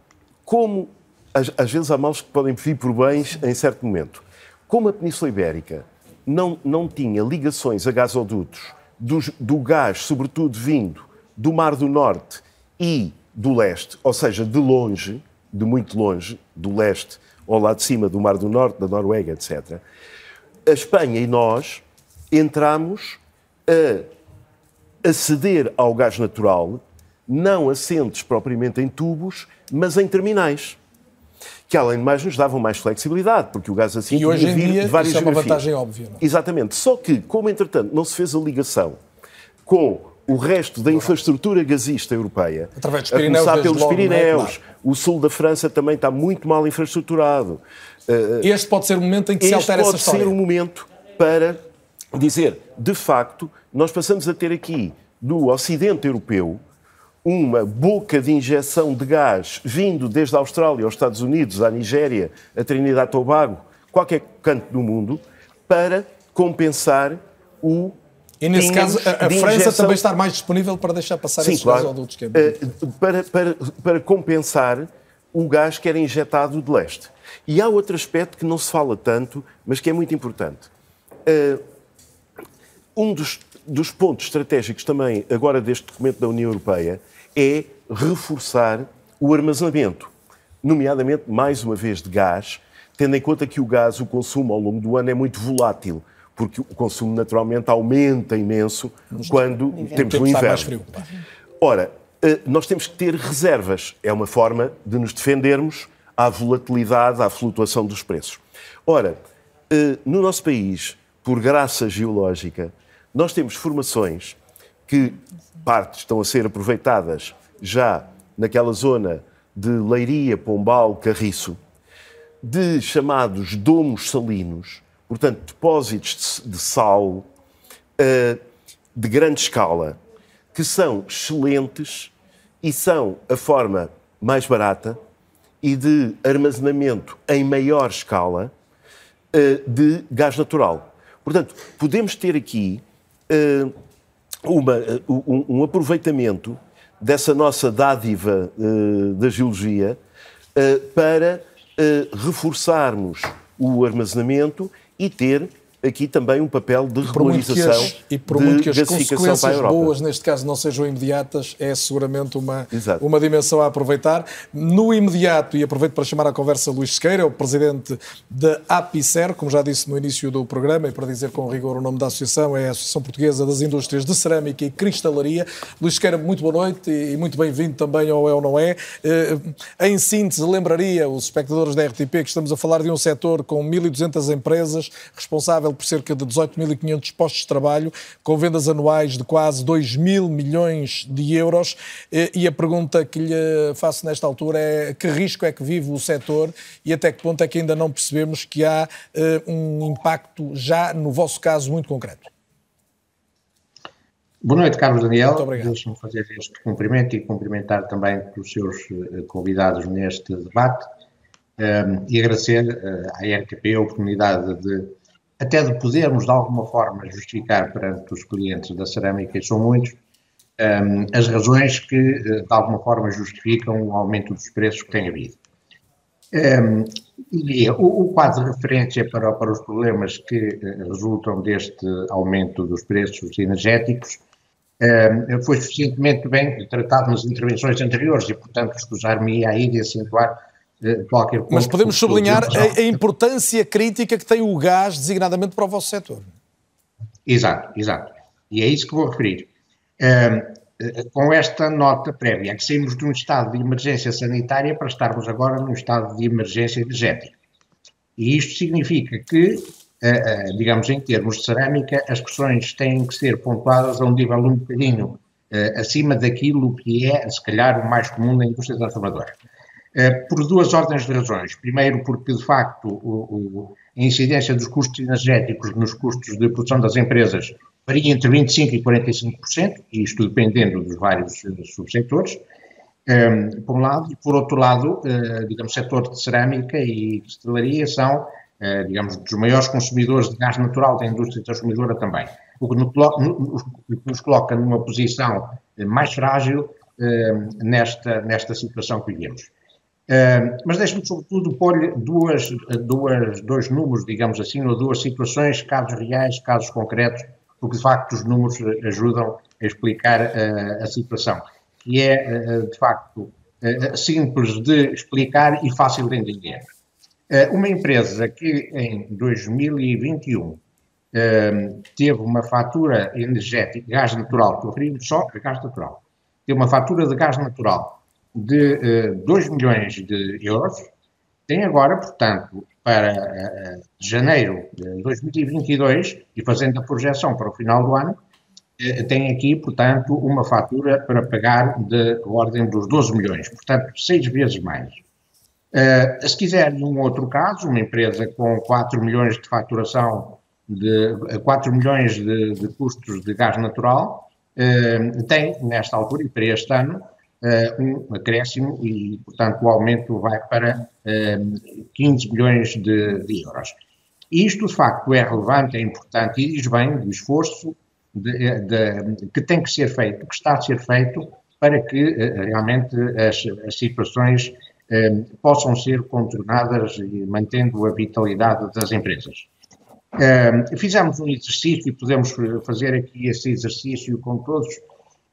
como às, às vezes há males que podem vir por bens em certo momento, como a Península Ibérica não, não tinha ligações a gasodutos do, do gás, sobretudo vindo do Mar do Norte e do Leste, ou seja, de longe, de muito longe, do leste ao lado de cima do Mar do Norte, da Noruega, etc., a Espanha e nós entramos a aceder ao gás natural, não assentes propriamente em tubos, mas em terminais. Que além de mais nos davam mais flexibilidade, porque o gás assim e hoje em dia, várias isso é uma vantagem óbvia. Não? É? Exatamente. Só que, como entretanto não se fez a ligação com o resto da infraestrutura gasista europeia, Através dos Pirineus, a começar pelos Pirineus, o sul da França também está muito mal infraestruturado. Este pode ser o momento em que se altera essa história. pode ser o momento para dizer, de facto, nós passamos a ter aqui, no Ocidente Europeu, uma boca de injeção de gás vindo desde a Austrália aos Estados Unidos, à Nigéria, a Trinidad e Tobago, qualquer canto do mundo, para compensar o e nesse caso, a, a França injeção... também está mais disponível para deixar passar Sim, esses claro. Que é... uh, para, para, para compensar o gás que era injetado de leste. E há outro aspecto que não se fala tanto, mas que é muito importante. Uh, um dos, dos pontos estratégicos também, agora deste documento da União Europeia, é reforçar o armazenamento, nomeadamente, mais uma vez, de gás, tendo em conta que o gás, o consumo ao longo do ano é muito volátil, porque o consumo naturalmente aumenta imenso quando temos o inverno. Ora, eh, nós temos que ter reservas. É uma forma de nos defendermos à volatilidade, à flutuação dos preços. Ora, eh, no nosso país, por graça geológica, nós temos formações que partes estão a ser aproveitadas já naquela zona de Leiria, Pombal, Carriço, de chamados domos salinos, portanto, depósitos de sal eh, de grande escala, que são excelentes e são a forma mais barata e de armazenamento em maior escala eh, de gás natural. Portanto, podemos ter aqui eh, uma, eh, um, aproveitamento dessa nossa dádiva da geologia para reforçarmos o armazenamento e ter aqui também um papel de regularização as, e por muito que as consequências boas, neste caso, não sejam imediatas, é seguramente uma, uma dimensão a aproveitar. No imediato, e aproveito para chamar à conversa Luís Sequeira, o presidente da APICER, como já disse no início do programa, e para dizer com rigor o nome da associação, é a Associação Portuguesa das Indústrias de Cerâmica e Cristalaria. Luís Sequeira, muito boa noite e muito bem-vindo também ao É ou Não É. Eh, Em síntese, lembraria os espectadores da RTP que estamos a falar de um setor com 1.200 empresas, responsável por cerca de 18.500 postos de trabalho, com vendas anuais de quase 2 mil milhões de euros. Eh, E a pergunta que lhe faço nesta altura é que risco é que vive o setor e até que ponto é que ainda não percebemos que há eh, um impacto já, no vosso caso, muito concreto? Boa noite, Carlos Daniel. Muito obrigado. Deixe-me fazer este cumprimento e cumprimentar também os seus eh, convidados neste debate um, e agradecer uh, à RTP a oportunidade de, até de podermos, de alguma forma, justificar perante os clientes da cerâmica, e são muitos, um, as razões que, uh, de alguma forma, justificam o aumento dos preços que tem havido. Um, e o, o quadro de referência para, para os problemas que uh, resultam deste aumento dos preços energéticos um, foi suficientemente bem tratado nas intervenções anteriores e, portanto, escusar-me aí de acentuar qualquer ponto. Mas podemos sublinhar a, a importância crítica que tem o gás, designadamente para o vosso setor. Exato, exato. E é isso que vou referir. Um, eh, com esta nota prévia, que saímos de um estado de emergência sanitária para estarmos agora num estado de emergência energética. E isto significa que, eh, eh, digamos, em termos de cerâmica, as questões têm que ser pontuadas a um nível um bocadinho eh, acima daquilo que é, se calhar, o mais comum na indústria transformadora. Eh, por duas ordens de razões. Primeiro, porque, de facto, o- o- a incidência dos custos energéticos nos custos de produção das empresas varia entre 25% e 45%, e isto dependendo dos vários subsetores, eh, por um lado, e por outro lado, eh, digamos, o setor de cerâmica e cristalaria são, eh, digamos, dos maiores consumidores de gás natural da indústria transformadora também, o que nos colo- no- o que nos coloca numa posição mais frágil eh, nesta, nesta situação que vivemos. Uh, mas deixe-me, sobretudo, pôr-lhe duas, duas, dois números, digamos assim, ou duas situações, casos reais, casos concretos, porque de facto os números eh, ajudam a explicar uh, a situação. E é, uh, de facto, simples de explicar e fácil de entender. Uma empresa que em 2021 uh, teve uma fatura energética, gás natural, estou a referir só gás natural, teve uma fatura de gás natural de uh, 2 milhões de euros, tem agora, portanto, para uh, janeiro de 2022, e fazendo a projeção para o final do ano, uh, tem aqui, portanto, uma fatura para pagar de ordem dos 12 milhões, portanto, seis vezes mais. Uh, se quiser, num outro caso, uma empresa com 4 milhões de faturação, de 4 milhões de, de custos de gás natural, tem, nesta altura e para este ano, um acréscimo e, portanto, o aumento vai para 15 milhões de, de, euros. Isto, de facto, é relevante, é importante e diz bem do esforço de, de, que tem que ser feito, que está a ser feito, para que realmente as, as situações eh, possam ser contornadas e mantendo a vitalidade das empresas. Eh, fizemos um exercício e podemos fazer aqui esse exercício com todos,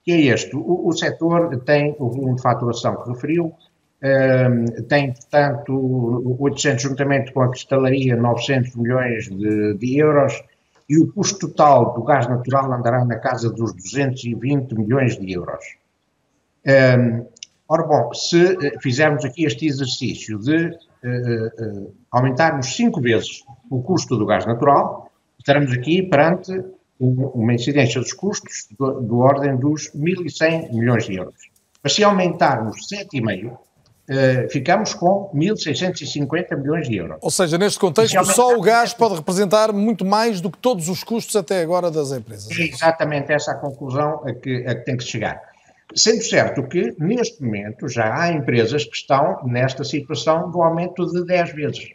que é este. O, o setor tem o volume de faturação que referiu, eh, tem, portanto, 800, juntamente com a cristalaria, 900 milhões de, de euros, e o custo total do gás natural andará na casa dos 220 milhões de euros. Um, ora bom, se uh, fizermos aqui este exercício de uh, uh, aumentarmos cinco vezes o custo do gás natural, estaremos aqui perante um, uma incidência dos custos do, do ordem dos 1.100 milhões de euros. Mas se aumentarmos 7,5, Uh, ficamos com 1.650 milhões de euros. Ou seja, neste contexto, só o gás pode representar muito mais do que todos os custos até agora das empresas. É exatamente essa a conclusão a que, a que tem que chegar. Sendo certo que, neste momento, já há empresas que estão nesta situação do aumento de 10 vezes.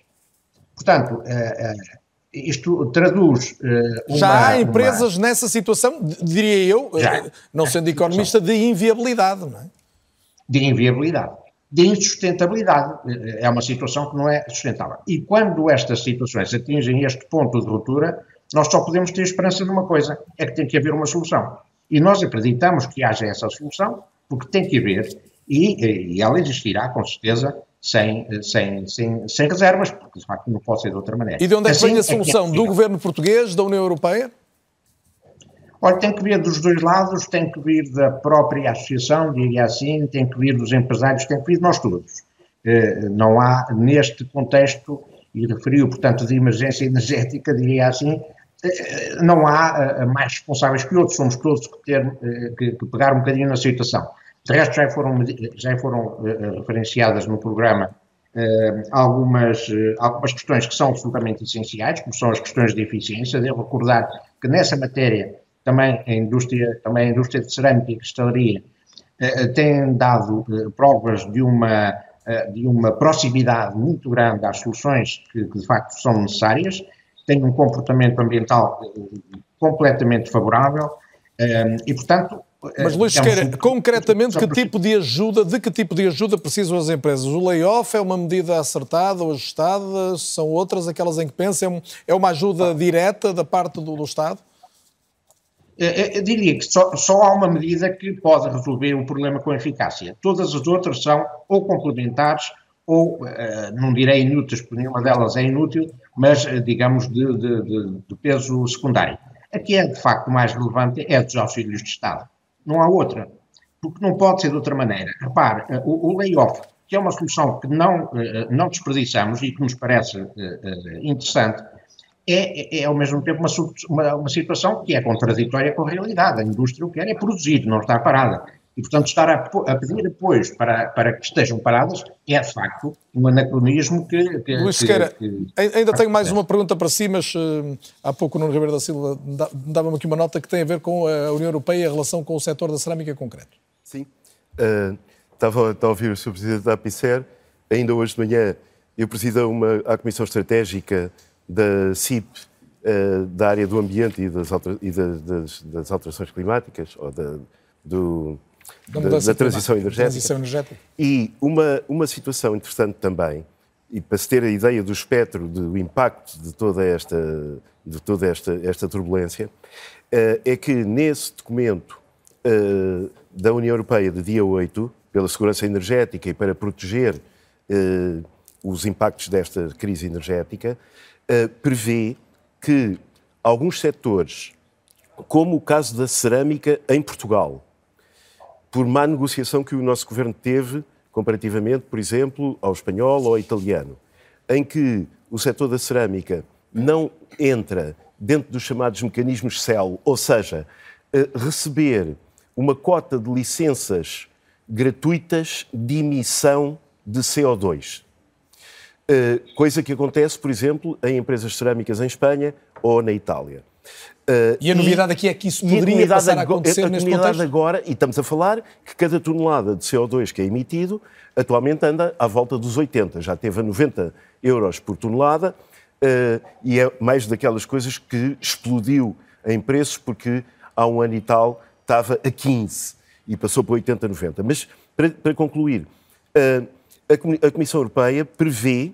Portanto, uh, uh, isto traduz. Uh, uma, Já há empresas uma... nessa situação, diria eu, Já. não sendo economista, de inviabilidade, não é? De inviabilidade, de insustentabilidade. É uma situação que não é sustentável. E quando estas situações atingem este ponto de ruptura, nós só podemos ter esperança de uma coisa: é que tem que haver uma solução. E nós acreditamos que haja essa solução, porque tem que haver, e, e ela existirá, com certeza, sem, sem, sem, sem reservas, porque de facto não pode ser de outra maneira. E de onde é que assim, vem a solução? É que é do governo português, da União Europeia? Olha, tem que vir dos dois lados, tem que vir da própria associação, diria assim, tem que vir dos empresários, tem que vir de nós todos. Eh, não há, neste contexto, e referiu, portanto, de emergência energética, diria assim, eh, não há eh, mais responsáveis que outros, somos todos que ter que, que pegar um bocadinho na situação. De resto, já foram, já foram uh, referenciadas no programa uh, algumas, uh, algumas questões que são absolutamente essenciais, como são as questões de eficiência. Devo recordar que nessa matéria também a indústria, também a indústria de cerâmica e cristalaria tem dado provas de uma, de uma proximidade muito grande às soluções que, que de facto são necessárias, tem um comportamento ambiental completamente favorável e, portanto, mas Luís Sequeira, concretamente, que tipo de ajuda, de que tipo de ajuda precisam as empresas? O layoff é uma medida acertada ou ajustada? São outras aquelas em que pensam? É uma ajuda direta da parte do, do Estado? Eu diria que só, só, há uma medida que pode resolver o problema com eficácia. Todas as outras são ou complementares ou, uh, não direi inúteis, porque nenhuma delas é inútil, mas, uh, digamos, de, de, de, de peso secundário. A que é, de facto, mais relevante é dos auxílios de Estado não há outra, porque não pode ser de outra maneira. Repare, eh, o, o layoff, que é uma solução que não, eh, não desperdiçamos e que nos parece eh, interessante, é, é, é ao mesmo tempo uma, uma, uma, situação que é contraditória com a realidade. A indústria o que quer é produzir, não estar parada. E, portanto, estar a, a, pedir apoios para, para que estejam paradas é, de facto, um anacronismo que. que Luís Sequeira, ainda tenho mais uma pergunta para si, mas uh, há pouco o Nuno Ribeiro da Silva dava-me aqui uma nota que tem a ver com a União Europeia e a relação com o setor da cerâmica concreto. Sim. Uh, estava, estava a ouvir o Sr. Presidente da APICER. Ainda hoje de manhã eu presido uma, a Comissão Estratégica da CIP, uh, da área do ambiente e das, alter, e da, das, das alterações climáticas, ou da, do da, da, da transição, energética. transição energética. E uma, uma situação interessante também, e para se ter a ideia do espectro, do impacto de toda esta, de toda esta, esta turbulência, eh, é que nesse documento eh, da União Europeia de dia 8, pela segurança energética e para proteger eh, os impactos desta crise energética, prevê que alguns setores, como o caso da cerâmica em Portugal, por má negociação que o nosso governo teve, comparativamente, por exemplo, ao espanhol ou ao italiano, em que o setor da cerâmica não entra dentro dos chamados mecanismos CEL, ou seja, eh, receber uma cota de licenças gratuitas de emissão de CO2. Eh, coisa que acontece, por exemplo, em empresas cerâmicas em Espanha ou na Itália. Uh, e a novidade e, aqui é que isso poderia passar a acontecer a neste contexto? agora, e estamos a falar que cada tonelada de CO2 que é emitido atualmente anda à volta dos 80, já teve a 90 euros por tonelada uh, e é mais daquelas coisas que explodiu em preços porque há um ano e tal estava a 15 e passou para 80, 90. Mas, para, para concluir, uh, a, a Comissão Europeia prevê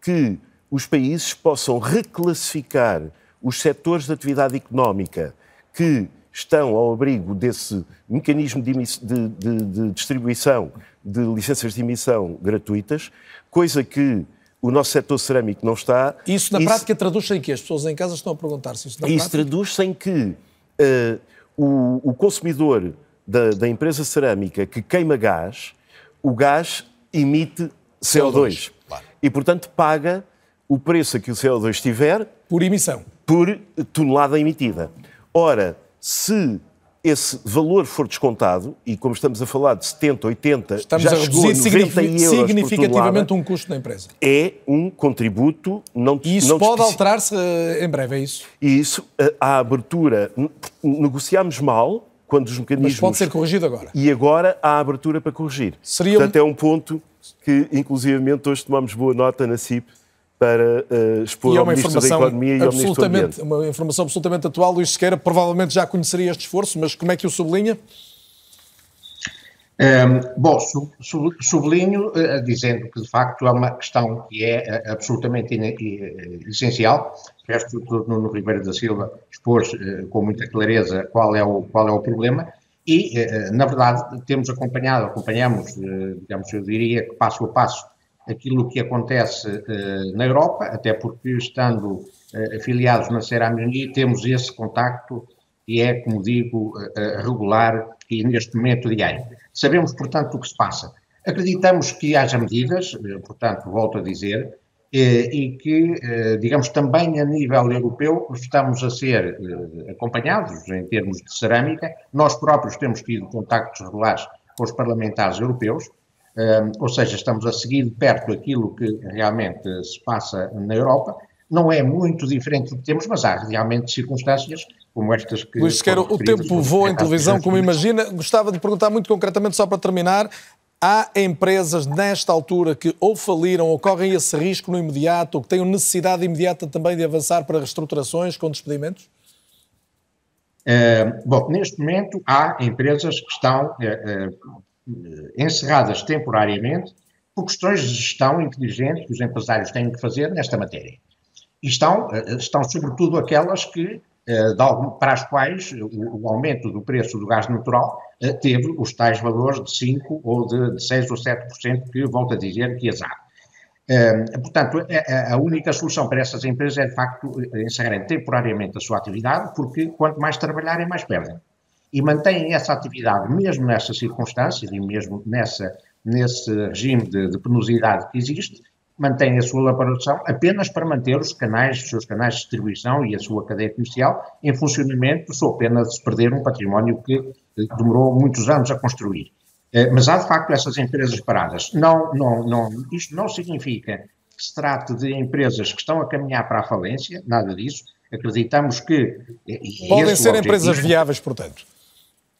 que os países possam reclassificar os setores de atividade económica que estão ao abrigo desse mecanismo de, de, de, de, distribuição de licenças de emissão gratuitas, coisa que o nosso setor cerâmico não está. Isso na isso, prática traduz-se em que? As pessoas em casa estão a perguntar-se isso. Na isso traduz-se em que uh, o, o, consumidor da, da, empresa cerâmica que queima gás, o gás emite CO2. CO2 claro. E, portanto, paga o preço a que o CO2 tiver. Por emissão por tonelada emitida. Ora, se esse valor for descontado, e como estamos a falar de 70, 80, estamos já a chegou a 90 signific euros significativamente um custo da empresa. É um contributo não E isso não pode alterar-se eh, em breve, é isso? E isso, eh, a abertura, negociámos mal quando os mecanismos... Mas pode ser corrigido agora. E agora há abertura para corrigir. Seria Portanto, um... é um ponto que, inclusivamente, hoje tomamos boa nota na CIP, para uh, expor e é ao uma Ministro da informação Economia e ao Ministro do Ambiente. Uma informação absolutamente atual. Luís Sequeira provavelmente já conheceria este esforço, mas como é que o sublinha? Um, bom, sub, sub, sublinho uh, dizendo que de facto é uma questão que é uh, absolutamente in, uh, essencial. O resto do Nuno Ribeiro da Silva expôs com muita clareza qual é o, qual é o problema e, na verdade, temos acompanhado, acompanhamos, digamos, eu diria que passo a passo, aquilo que acontece na Europa, até porque estando afiliados na Ceramuni temos esse contacto e é, como digo, regular e neste momento diário. Sabemos, portanto, o que se passa. Acreditamos que haja medidas, portanto, volto a dizer, e que, digamos, também a nível europeu estamos a ser acompanhados em termos de cerâmica. Nós próprios temos tido contactos regulares com os parlamentares europeus, ou seja, estamos a seguir de perto aquilo que realmente se passa na Europa. Não é muito diferente do que temos, mas há realmente circunstâncias como estas que. Luís Sequeira, o tempo voa em televisão, como imagina. Gostava de perguntar muito concretamente, só para terminar. Há empresas nesta altura que ou faliram ou correm esse risco no imediato, ou que tenham necessidade imediata também de avançar para reestruturações com despedimentos? Uh, bom, neste momento há empresas que estão uh, uh, encerradas temporariamente por questões de gestão inteligente que os empresários têm que fazer nesta matéria. E estão, estão sobretudo aquelas que eh, para as quais o, aumento do preço do gás natural eh, teve os tais valores de 5 ou de, de 6 ou 7% que, volto a dizer, que azar. Eh, portanto, a, única solução para essas empresas é, de facto, encerrarem temporariamente a sua atividade, porque quanto mais trabalharem, mais perdem. E mantêm essa atividade, mesmo nessas circunstâncias e mesmo nessa, nesse regime de, de penosidade que existe, mantém a sua elaboração apenas para manter os canais, os seus canais de distribuição e a sua cadeia comercial em funcionamento, só pena de se perder um património que eh, demorou muitos anos a construir. Eh, mas há de facto essas empresas paradas. Não, não, não, isto não significa que se trate de empresas que estão a caminhar para a falência, nada disso. Acreditamos que. Podem ser empresas viáveis, portanto.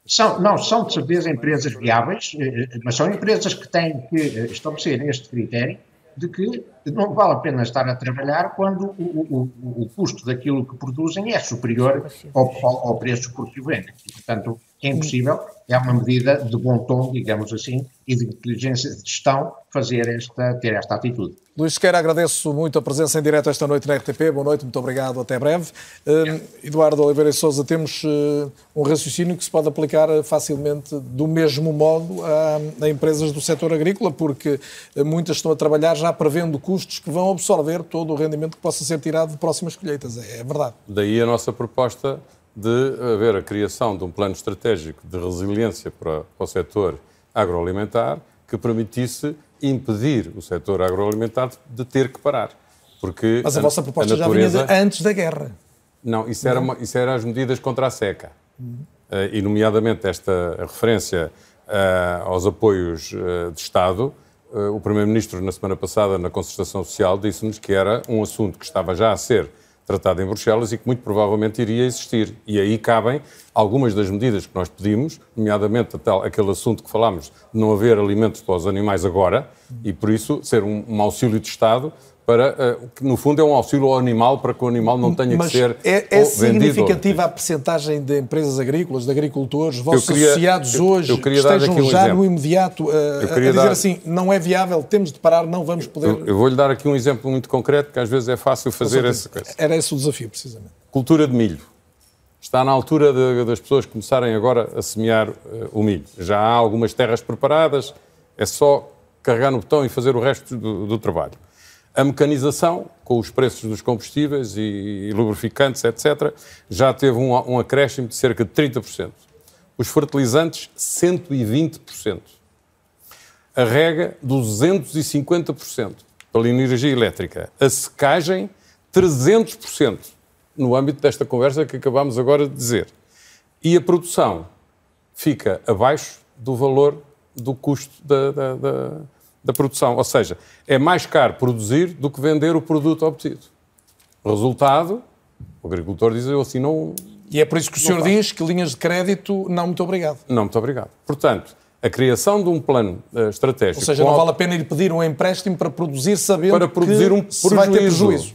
São, não, são de certeza empresas viáveis, eh, mas são empresas que têm que estabelecer este critério de que não vale a pena estar a trabalhar quando o, o, o custo daquilo que produzem é superior ao, ao, ao preço por que vendem. Portanto, é impossível, é uma medida de bom tom, digamos assim, e de inteligência de gestão fazer esta, ter esta atitude. Luís Sequeira, agradeço muito a presença em direto esta noite na RTP. Boa noite, muito obrigado, até breve. Uh, Eduardo Oliveira e Souza, temos uh, um raciocínio que se pode aplicar facilmente do mesmo modo a, a empresas do setor agrícola, porque uh, muitas estão a trabalhar já prevendo custos que vão absorver todo o rendimento que possa ser tirado de próximas colheitas. É, é verdade. Daí a nossa proposta de haver a criação de um plano estratégico de resiliência para, para o setor agroalimentar que permitisse impedir o setor agroalimentar de ter que parar. Porque Mas a, a vossa proposta a natureza... já vinha de antes da guerra. Não, isso era, uma, isso era as medidas contra a seca. Uhum. Uh, e, nomeadamente, esta referência uh, aos apoios uh, de Estado. o Primeiro-Ministro, na semana passada, na concertação social, disse-nos que era um assunto que estava já a ser tratado em Bruxelas e que muito provavelmente iria existir. E aí cabem algumas das medidas que nós pedimos, nomeadamente aquele assunto que falámos de não haver alimentos para os animais agora, e por isso ser um, um auxílio de Estado para, que no fundo é um auxílio ao animal para que o animal não tenha Mas que ser é, é significativa a percentagem de empresas agrícolas, de agricultores, vossos queria, associados eu, hoje eu que estejam um já exemplo. no imediato uh, a dizer dar, assim, não é viável, temos de parar, não vamos poder... Eu, eu vou-lhe dar aqui um exemplo muito concreto, que às vezes é fácil fazer essa coisa. Era esse o desafio, precisamente. Cultura de milho. Está na altura de, das pessoas começarem agora a semear uh, o milho. Já há algumas terras preparadas, é só carregar no botão e fazer o resto do, do trabalho. A mecanização, com os preços dos combustíveis e, e lubrificantes, etc., já teve um, um acréscimo de cerca de 30%. Os fertilizantes, 120%. A rega, 250% pela energia elétrica. A secagem, 300% no âmbito desta conversa que acabámos agora de dizer. E a produção fica abaixo do valor do custo da, da, da, da produção. Ou seja, é mais caro produzir do que vender o produto obtido. Resultado, o agricultor diz eu assim não. E é por isso que o senhor faz. diz que linhas de crédito, não muito obrigado. Não muito obrigado. Portanto, a criação de um plano uh, estratégico. Ou seja, não vale a pena ir pedir um empréstimo para produzir sabendo para produzir que um se vai ter prejuízo.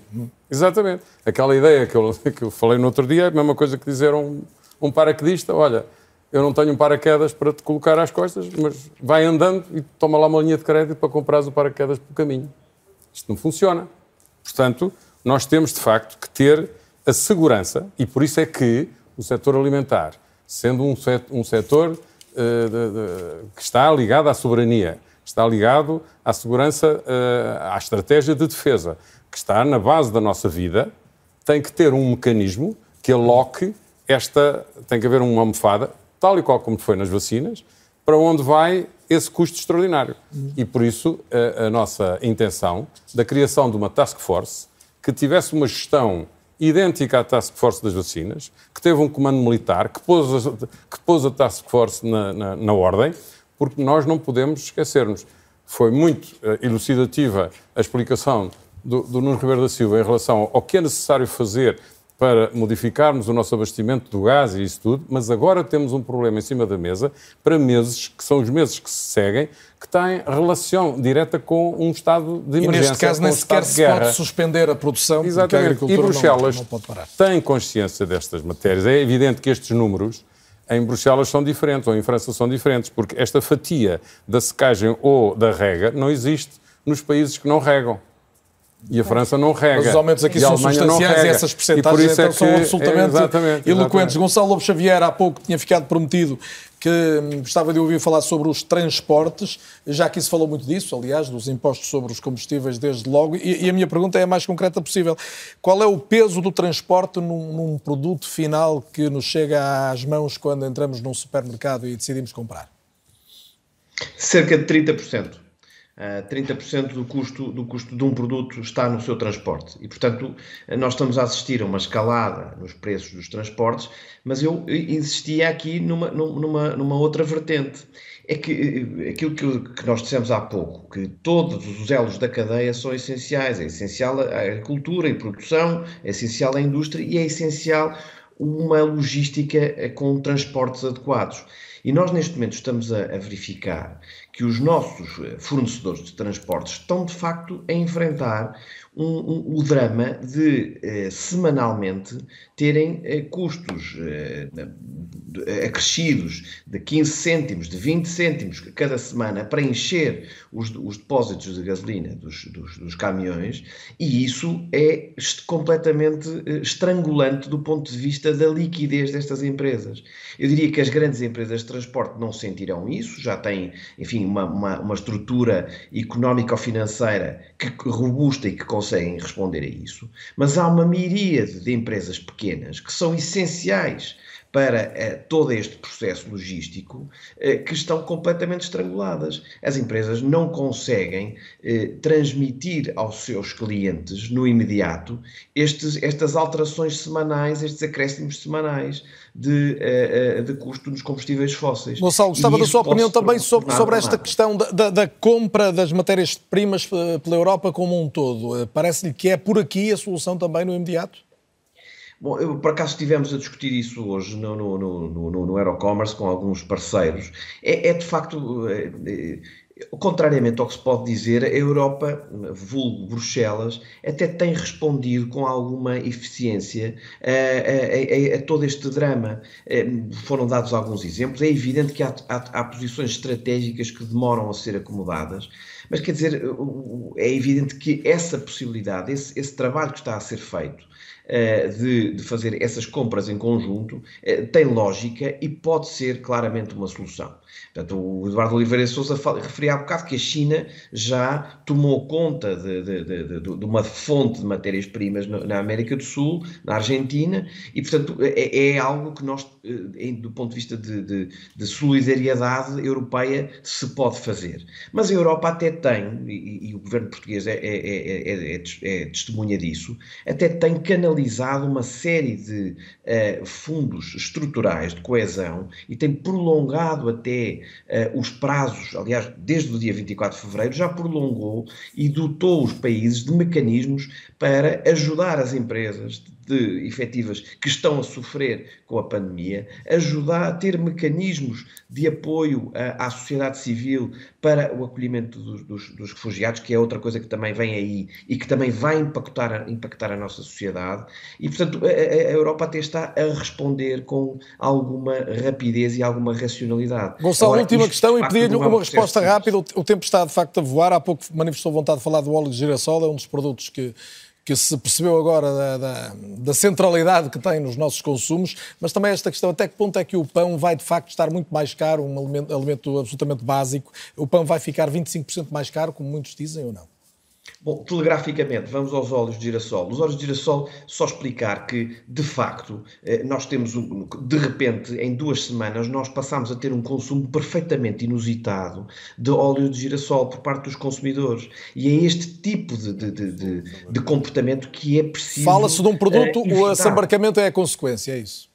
Exatamente. Aquela ideia que eu, que eu falei no outro dia é a mesma coisa que dizer a um, um paraquedista, olha, eu não tenho um paraquedas para te colocar às costas, mas vai andando e toma lá uma linha de crédito para comprares o paraquedas pelo caminho. Isto não funciona. Portanto, nós temos de facto que ter a segurança, e por isso é que o setor alimentar, sendo um, set, um setor uh, de, de, que está ligado à soberania, está ligado à segurança, uh, à estratégia de defesa, que está na base da nossa vida, tem que ter um mecanismo que aloque esta. tem que haver uma almofada, tal e qual como foi nas vacinas, para onde vai esse custo extraordinário. E por isso a, a nossa intenção da criação de uma task force que tivesse uma gestão idêntica à Task Force das vacinas, que teve um comando militar, que pôs a, que pôs a Task Force na, na, na ordem, porque nós não podemos esquecer-nos. Foi muito uh, elucidativa a explicação do, do Nuno Ribeiro da Silva em relação ao que é necessário fazer para modificarmos o nosso abastecimento do gás e isso tudo, mas agora temos um problema em cima da mesa para meses, que são os meses que se seguem, que têm relação direta com um estado de emergência. E neste caso nem um sequer se pode suspender a produção, Exatamente. porque a agricultura e Bruxelas não, não pode parar. tem consciência destas matérias. É evidente que estes números em Bruxelas são diferentes, ou em França são diferentes, porque esta fatia da secagem ou da rega não existe nos países que não regam. E a França não rega. Mas os aumentos aqui são substanciais e essas percentagens então, é são absolutamente é, exatamente, eloquentes. Exatamente. Gonçalo Lobo Xavier há pouco tinha ficado prometido que hum, gostava de ouvir falar sobre os transportes, já aqui se falou muito disso, aliás, dos impostos sobre os combustíveis desde logo, e, e a minha pergunta é a mais concreta possível. Qual é o peso do transporte num, num produto final que nos chega às mãos quando entramos num supermercado e decidimos comprar? Cerca de 30%. Uh, 30% do custo, do custo de um produto está no seu transporte. E, portanto, nós estamos a assistir a uma escalada nos preços dos transportes, mas eu insistia aqui numa, numa, numa outra vertente. É que eh, aquilo que, que nós dissemos há pouco, que todos os elos da cadeia são essenciais. É essencial a agricultura e produção, é essencial a indústria e é essencial uma logística eh, com transportes adequados. E nós, neste momento, estamos a, a verificar que os nossos eh, fornecedores de transportes estão, de facto, a enfrentar um, um, o drama de, eh, semanalmente, terem eh, custos eh, acrescidos de 15 cêntimos, de 20 cêntimos cada semana para encher os, os depósitos de gasolina dos, dos, dos, caminhões, e isso é completamente eh, estrangulante do ponto de vista da liquidez destas empresas. Eu diria que as grandes empresas de transporte não sentirão isso, já têm, enfim, uma, uma, uma estrutura económico-financeira que, robusta e que conseguem responder a isso, mas há uma miríade de empresas pequenas que são essenciais para uh, todo este processo logístico uh, que estão completamente estranguladas. As empresas não conseguem uh, transmitir aos seus clientes no imediato estes, estas alterações semanais, estes acréscimos semanais de, de custo nos combustíveis fósseis. Gonçalo, gostava da sua opinião também sobre, sobre esta questão da, da, da compra das matérias-primas pela Europa como um todo. Parece-lhe que é por aqui a solução também no imediato? Bom, eu, por acaso estivemos a discutir isso hoje no, no, no, no, no Eurocommerce com alguns parceiros. É, é de facto, é, é, contrariamente ao que se pode dizer, a Europa, vulgo Bruxelas, até tem respondido com alguma eficiência a, a, a, a todo este drama. É, foram dados alguns exemplos. É evidente que há, há, há posições estratégicas que demoram a ser acomodadas. Mas quer dizer, é evidente que essa possibilidade, esse, esse trabalho que está a ser feito, de, de, fazer essas compras em conjunto eh, tem lógica e pode ser claramente uma solução. Portanto, o Eduardo Oliveira Souza referia há bocado que a China já tomou conta de, de, de, uma fonte de matérias-primas na América do Sul, na Argentina, e, portanto, é, é algo que nós, eh, do ponto de vista de, solidariedade europeia, se pode fazer. Mas a Europa até tem, e, e o governo português é, é, é, é testemunha disso, até tem canalização canalizado uma série de uh, fundos estruturais de coesão e tem prolongado até uh, os prazos, aliás, desde o dia 24 de fevereiro, já prolongou e dotou os países de mecanismos para ajudar as empresas de efetivas que estão a sofrer com a pandemia, ajudar a ter mecanismos de apoio à, à sociedade civil para o acolhimento dos, dos, dos, refugiados, que é outra coisa que também vem aí e que também vai impactar, impactar a nossa sociedade. E, portanto, a, a Europa até está a responder com alguma rapidez e alguma racionalidade. Gonçalo, Agora, última questão e pedir-lhe é uma resposta rápida. O tempo está, de facto, a voar. Há pouco manifestou vontade de falar do óleo de girassol, é um dos produtos que que se percebeu agora da, da, da, centralidade que tem nos nossos consumos, mas também esta questão, até que ponto é que o pão vai de facto estar muito mais caro, um alimento, alimento absolutamente básico, o pão vai ficar 25% mais caro, como muitos dizem ou não? Bom, telegraficamente, vamos aos óleos de girassol. Os óleos de girassol, só explicar que, de facto, eh, nós temos, um, de repente, em duas semanas, nós passamos a ter um consumo perfeitamente inusitado de óleo de girassol por parte dos consumidores. E é este tipo de, de, de, de comportamento que é preciso. Fala-se de um produto, uh, o assambarcamento é a consequência, é isso?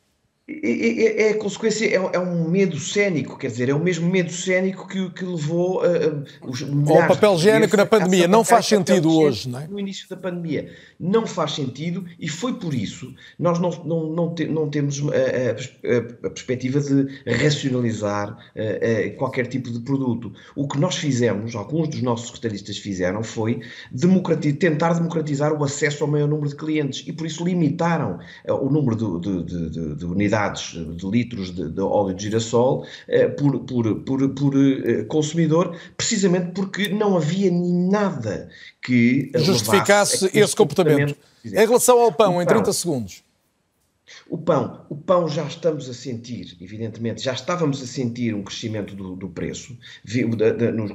É, é, consequência, é, é, um medo cénico, quer dizer, é o mesmo medo cénico que, que levou uh, os Ao papel higiênico na pandemia, não faz sentido hoje, não é? No início da pandemia, não faz sentido e foi por isso nós não, não, não, te, não temos a, a, a, perspectiva de racionalizar uh, qualquer tipo de produto. O que nós fizemos, alguns dos nossos retalhistas fizeram, foi democratiz, tentar democratizar o acesso ao maior número de clientes e por isso limitaram o número de, de, de, de unidades de litros de, de óleo de girassol eh, por, por, por, por eh, consumidor, precisamente porque não havia nada que justificasse esse comportamento. comportamento. Em relação ao pão, em 30 segundos. O pão, o pão já estamos a sentir, evidentemente, já estávamos a sentir um crescimento do, do preço,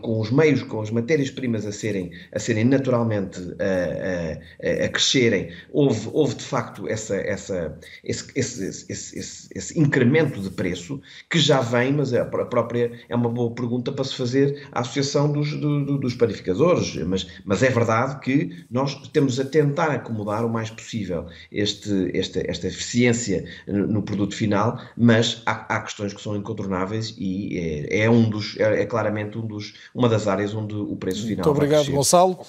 com os meios, com as matérias-primas a serem, a serem naturalmente a, a, a, crescerem, houve, houve de facto essa, essa, esse, esse, esse, esse, incremento de preço que já vem, mas a própria é uma boa pergunta para se fazer à Associação dos, do, dos Panificadores, mas, mas é verdade que nós temos a tentar acomodar o mais possível este, esta, esta eficiência eficiência no produto final, mas há, há questões que são incontornáveis e é, é um dos, é, é, claramente um dos, uma das áreas onde o preço final Muito obrigado, Gonçalo.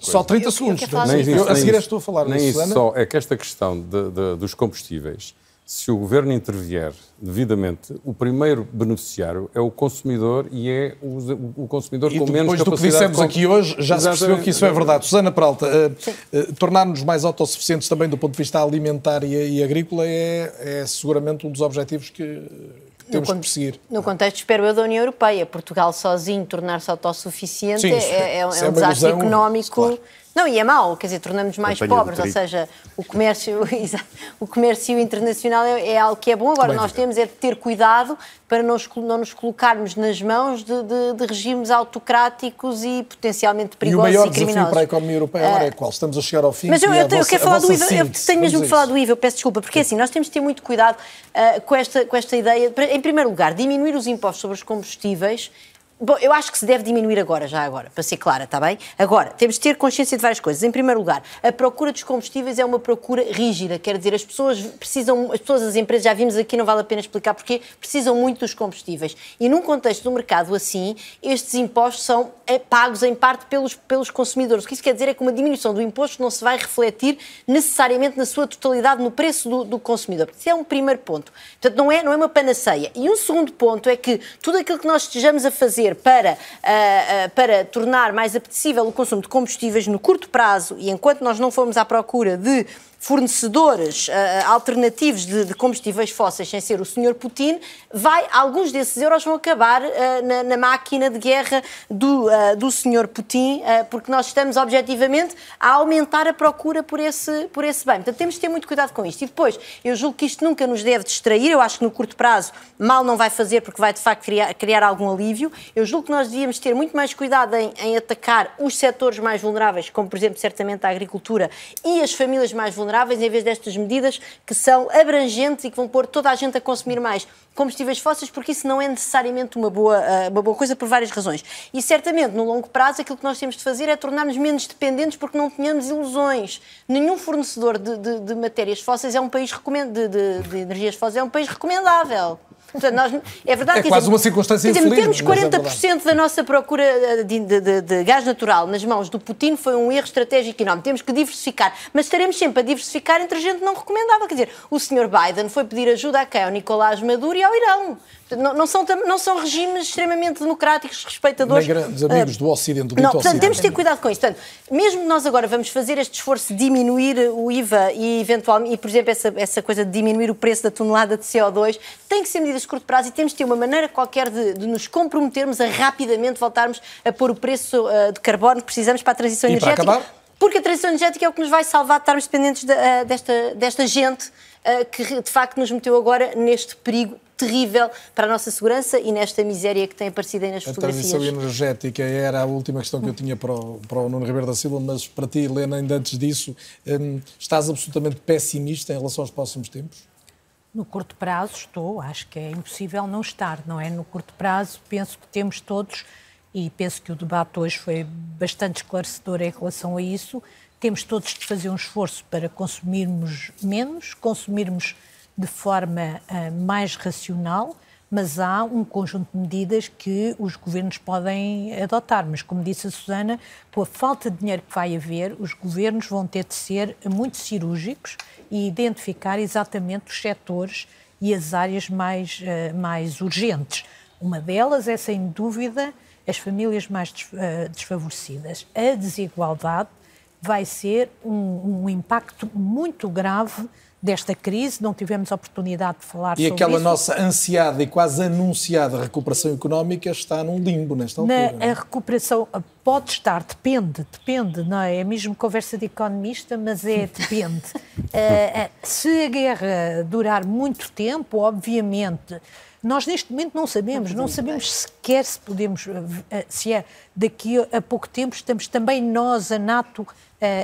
só, 30 segundos. Nem, eu, a seguir estou a falar. Nem isso só, é que esta questão de, de, dos combustíveis se o governo intervier devidamente, o primeiro beneficiário é o consumidor e é o, o consumidor e com menos capacidade... depois do que dissemos de... aqui hoje, já Exatamente. se percebeu que isso é verdade. Susana Peralta, uh, uh, tornar-nos mais autossuficientes também do ponto de vista alimentar e, e agrícola é, é, seguramente um dos objetivos que, que temos no, que perseguir. No contexto, espero eu, da União Europeia. Portugal sozinho tornar-se autossuficiente Sim, é, é, é, um é desastre ilusão, económico... Claro não, e é mau, quer dizer, tornamos mais pobres, ou seja, o comércio, o comércio internacional é, é, algo que é bom. Agora, Bem, nós temos é de ter cuidado para não, não nos colocarmos nas mãos de, de, de, regimes autocráticos e potencialmente perigosos e, o maior e criminosos. desafio para a economia europeia agora é qual? Estamos a chegar ao fim. Mas eu, eu, eu quero falar do IVA, eu tenho mesmo que falar do IVA, eu peço desculpa, porque assim, nós temos de ter muito cuidado uh, com, esta, com esta ideia, em primeiro lugar, diminuir os impostos sobre os combustíveis Bom, eu acho que se deve diminuir agora, já agora, para ser clara, está bem? Agora, temos de ter consciência de várias coisas. Em primeiro lugar, a procura dos combustíveis é uma procura rígida, quer dizer, as pessoas precisam, as pessoas, as empresas, já vimos aqui, não vale a pena explicar porquê, precisam muito dos combustíveis. E num contexto do mercado assim, estes impostos são é, pagos em parte pelos, pelos consumidores. O que isso quer dizer é que uma diminuição do imposto não se vai refletir necessariamente na sua totalidade no preço do, do consumidor. Isso é um primeiro ponto. Portanto, não é, não é uma panaceia. E um segundo ponto é que tudo aquilo que nós estejamos a fazer para, uh, uh, para tornar mais apetecível o consumo de combustíveis no curto prazo e enquanto nós não formos à procura de fornecedores uh, alternativos de, de, combustíveis fósseis sem ser o Sr. Putin, vai, alguns desses euros vão acabar uh, na, na, máquina de guerra do, uh, do Sr. Putin, porque nós estamos objetivamente a aumentar a procura por esse, por esse bem. Portanto, temos de ter muito cuidado com isto. E depois, eu julgo que isto nunca nos deve distrair, eu acho que no curto prazo mal não vai fazer porque vai de facto criar, criar algum alívio. Eu julgo que nós devíamos ter muito mais cuidado em, em atacar os setores mais vulneráveis, como por exemplo, certamente a agricultura e as famílias mais vulneráveis vulneráveis, em vez destas medidas que são abrangentes e que vão pôr toda a gente a consumir mais combustíveis fósseis, porque isso não é necessariamente uma boa, uh, uma boa coisa por várias razões. E certamente, no longo prazo, aquilo que nós temos de fazer é tornar-nos menos dependentes porque não tenhamos ilusões. Nenhum fornecedor de, de, de matérias fósseis é um país de, de energias fósseis é um país recomendável. Portanto, nós, é verdade é que quase uma circunstância dizer, infeliz, Temos mas é 40% da nossa procura eh, de, de, de, de, gás natural nas mãos do Putin foi um erro estratégico enorme. Temos que diversificar, mas estaremos sempre a diversificar entre gente não recomendável. Quer dizer, o Sr. Biden foi pedir ajuda a quem? Ao Nicolás Maduro e ao Irão. Não, não, são, não são regimes extremamente democráticos, respeitadores. Nem grandes amigos uh, do Ocidente, do Não, portanto, temos de ter cuidado com isso. Portanto, mesmo nós agora vamos fazer este esforço de diminuir o IVA e, eventualmente, e, por exemplo, essa, essa coisa de diminuir o preço da tonelada de CO2, tem que ser medidas de curto prazo e temos de ter uma maneira qualquer de, de nos comprometermos a rapidamente voltarmos a pôr o preço uh, de carbono que precisamos para a transição e energética. Para acabar? Porque a transição energética é o que nos vai salvar de estarmos dependentes de, uh, desta, desta gente que, de facto, nos meteu agora neste perigo terrível para a nossa segurança e nesta miséria que tem aparecido aí nas a fotografias. A transição energética era a última questão que eu tinha para o, para o Nuno Ribeiro da Silva, mas para ti, Helena, ainda antes disso, hum, estás absolutamente pessimista em relação aos próximos tempos? No curto prazo estou, acho que é impossível não estar, não é? No curto prazo penso que temos todos, e penso que o debate hoje foi bastante esclarecedor em relação a isso, temos todos de fazer um esforço para consumirmos menos, consumirmos de forma uh, mais racional, mas há um conjunto de medidas que os governos podem adotar. Mas, como disse a Susana, com a falta de dinheiro que vai haver, os governos vão ter de ser muito cirúrgicos e identificar exatamente os setores e as áreas mais, uh, mais urgentes. Uma delas é, sem dúvida, as famílias mais uh, desfavorecidas. A desigualdade vai ser um, um impacto muito grave desta crise, não tivemos oportunidade de falar e sobre isso. E aquela nossa ansiada e quase anunciada recuperação económica está num limbo nesta altura. Na, a recuperação pode estar, depende, depende, não é? É mesmo conversa de economista, mas é depende. uh, se a guerra durar muito tempo, obviamente, nós neste momento não sabemos, não sabemos sequer se podemos, se é daqui a pouco tempo estamos também nós, a NATO,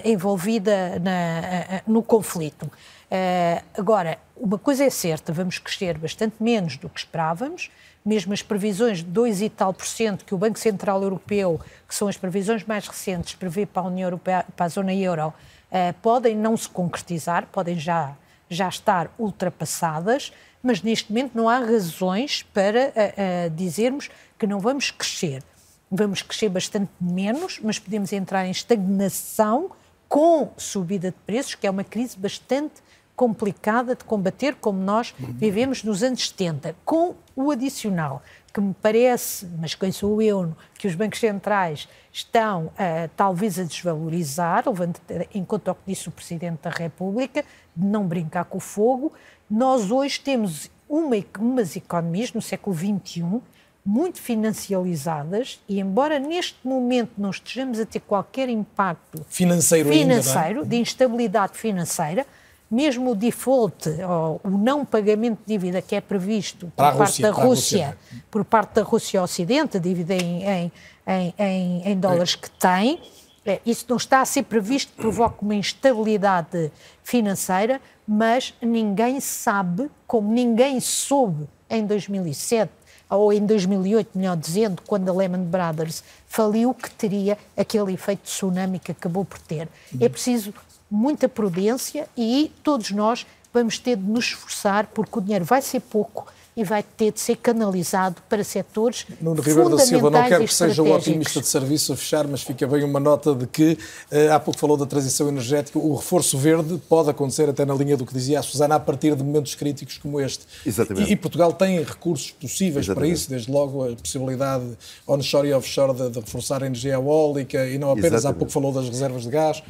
envolvida na, no conflito. Uh, agora, uma coisa é certa, vamos crescer bastante menos do que esperávamos, mesmo as previsões de 2 e tal por cento que o Banco Central Europeu, que são as previsões mais recentes, prevê para a União Europeia, para a zona euro, uh, podem não se concretizar, podem já, já estar ultrapassadas, mas neste momento não há razões para uh, dizermos que não vamos crescer. Vamos crescer bastante menos, mas podemos entrar em estagnação com subida de preços, que é uma crise bastante complicada de combater, como nós vivemos nos anos 70, com o adicional, que me parece, mas quem sou eu, que os bancos centrais estão uh, talvez a desvalorizar, levando em conta o que disse o Presidente da República, de não brincar com o fogo. Nós hoje temos uma, umas economias no século XXI muito financializadas e embora neste momento não estejamos a ter qualquer impacto financeiro, financeiro ainda, é? de instabilidade financeira, mesmo o default, ou o não pagamento de dívida que é previsto por parte Rússia, da Rússia, Rússia, por parte da Rússia Ocidente, a dívida em, em, em, em dólares que tem, é, isso não está a ser previsto, provoca uma instabilidade financeira, mas ninguém sabe, como ninguém soube em 2007 ou em 2008, melhor dizendo, quando a Lehman Brothers faliu, que teria aquele efeito tsunami que acabou por ter. É preciso muita prudência e todos nós vamos ter de nos esforçar porque o dinheiro vai ser pouco e vai ter de ser canalizado para setores Nuno Ribeiro da Silva, não quero que seja o otimista de serviço a fechar, mas fica bem uma nota de que, eh, há pouco falou da transição energética, o reforço verde pode acontecer até na linha do que dizia a Susana, a partir de momentos críticos como este. Exatamente. E, e Portugal tem recursos possíveis Exatamente. para isso, desde logo a possibilidade onshore e offshore de, de reforçar a energia eólica e não apenas, Exatamente. há pouco falou das reservas de gás.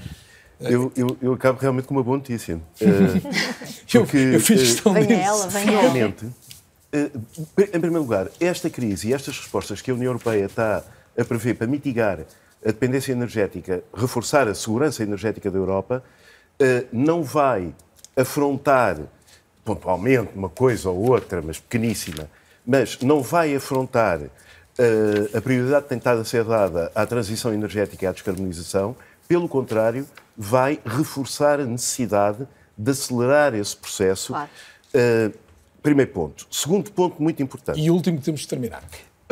Eu, eu, eu, acabo realmente com uma boa notícia. porque, eu, eu fiz questão uh, Venha ela, venha Finalmente, uh, em primeiro lugar, esta crise e estas respostas que a União Europeia está a prever para mitigar a dependência energética, reforçar a segurança energética da Europa, uh, não vai afrontar pontualmente uma coisa ou outra, mas pequeníssima, mas não vai afrontar a prioridade que tem estado a ser dada à transição energética e à descarbonização, Pelo contrário, vai reforçar a necessidade de acelerar esse processo. Claro. Uh, primeiro ponto. Segundo ponto, muito importante. E último que temos de terminar.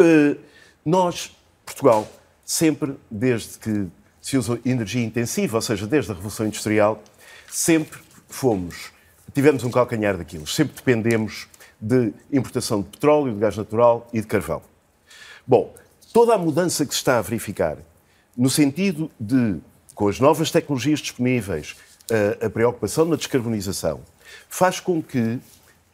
Uh, nós, Portugal, sempre, desde que se usa energia intensiva, ou seja, desde a Revolução Industrial, sempre fomos, tivemos um calcanhar daquilo. Sempre dependemos de importação de petróleo, de gás natural e de carvão. Bom, toda a mudança que se está a verificar, no sentido de, com as novas tecnologias disponíveis, a, a preocupação na descarbonização, faz com que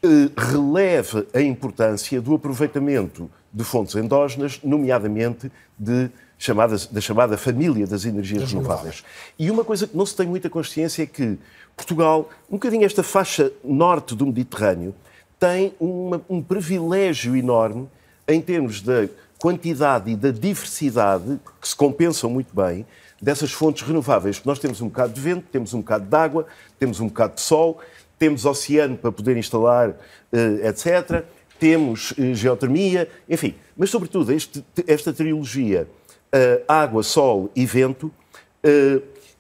eh, releve a importância do aproveitamento de fontes endógenas, nomeadamente de chamadas, da chamada família das energias renováveis. E uma coisa que não se tem muita consciência é que Portugal, um bocadinho esta faixa norte do Mediterrâneo, tem uma, um privilégio enorme em termos da quantidade e da diversidade, que se compensam muito bem, dessas fontes renováveis. Nós temos um bocado de vento, temos um bocado de água, temos um bocado de sol, temos oceano para poder instalar, eh, etc. Temos eh, geotermia, enfim. Mas, sobretudo, este, esta trilogia eh, água, sol e vento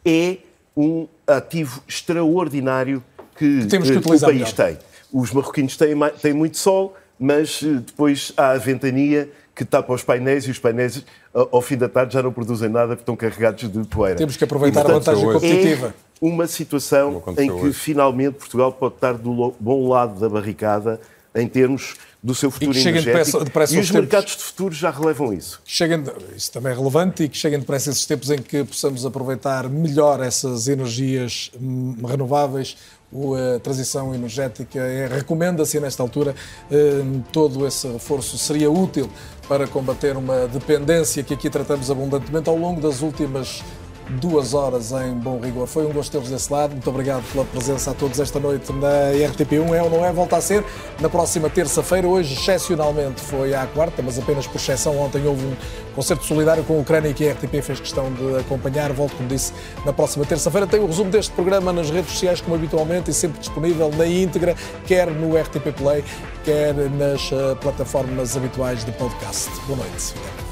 é um ativo extraordinário que, Temos que o país melhor. tem. Os marroquinos têm, têm muito sol, mas depois há a ventania que tapa os painéis e os painéis ao fim da tarde já não produzem nada porque estão carregados de poeira. Temos que aproveitar E, a vantagem é competitiva. uma situação em que hoje. finalmente Portugal pode estar do bom lado da barricada em termos do seu futuro que cheguem energético. depressa- depressa e os tempos. mercados de futuro já relevam isso. Cheguem, isso também é relevante e que cheguem depressa esses tempos em que possamos aproveitar melhor essas energias hum, renováveis. O, a transição energética é- recomenda-se nesta altura hum, todo esse reforço seria útil para combater uma dependência que aqui tratamos abundantemente ao longo das últimas duas horas em bom rigor. Foi um gosto tê-los desse lado. Muito obrigado pela presença a todos esta noite na RTP1. É ou não é? Volta a ser na próxima terça-feira. Hoje, excepcionalmente, foi à quarta, mas apenas por exceção. Ontem houve um concerto solidário com a Ucrânia que a RTP fez questão de acompanhar. Volto, como disse, na próxima terça-feira. Tem o resumo deste programa nas redes sociais, como habitualmente, e sempre disponível na íntegra, quer no RTP Play, quer nas eh, plataformas habituais de podcast. Boa noite.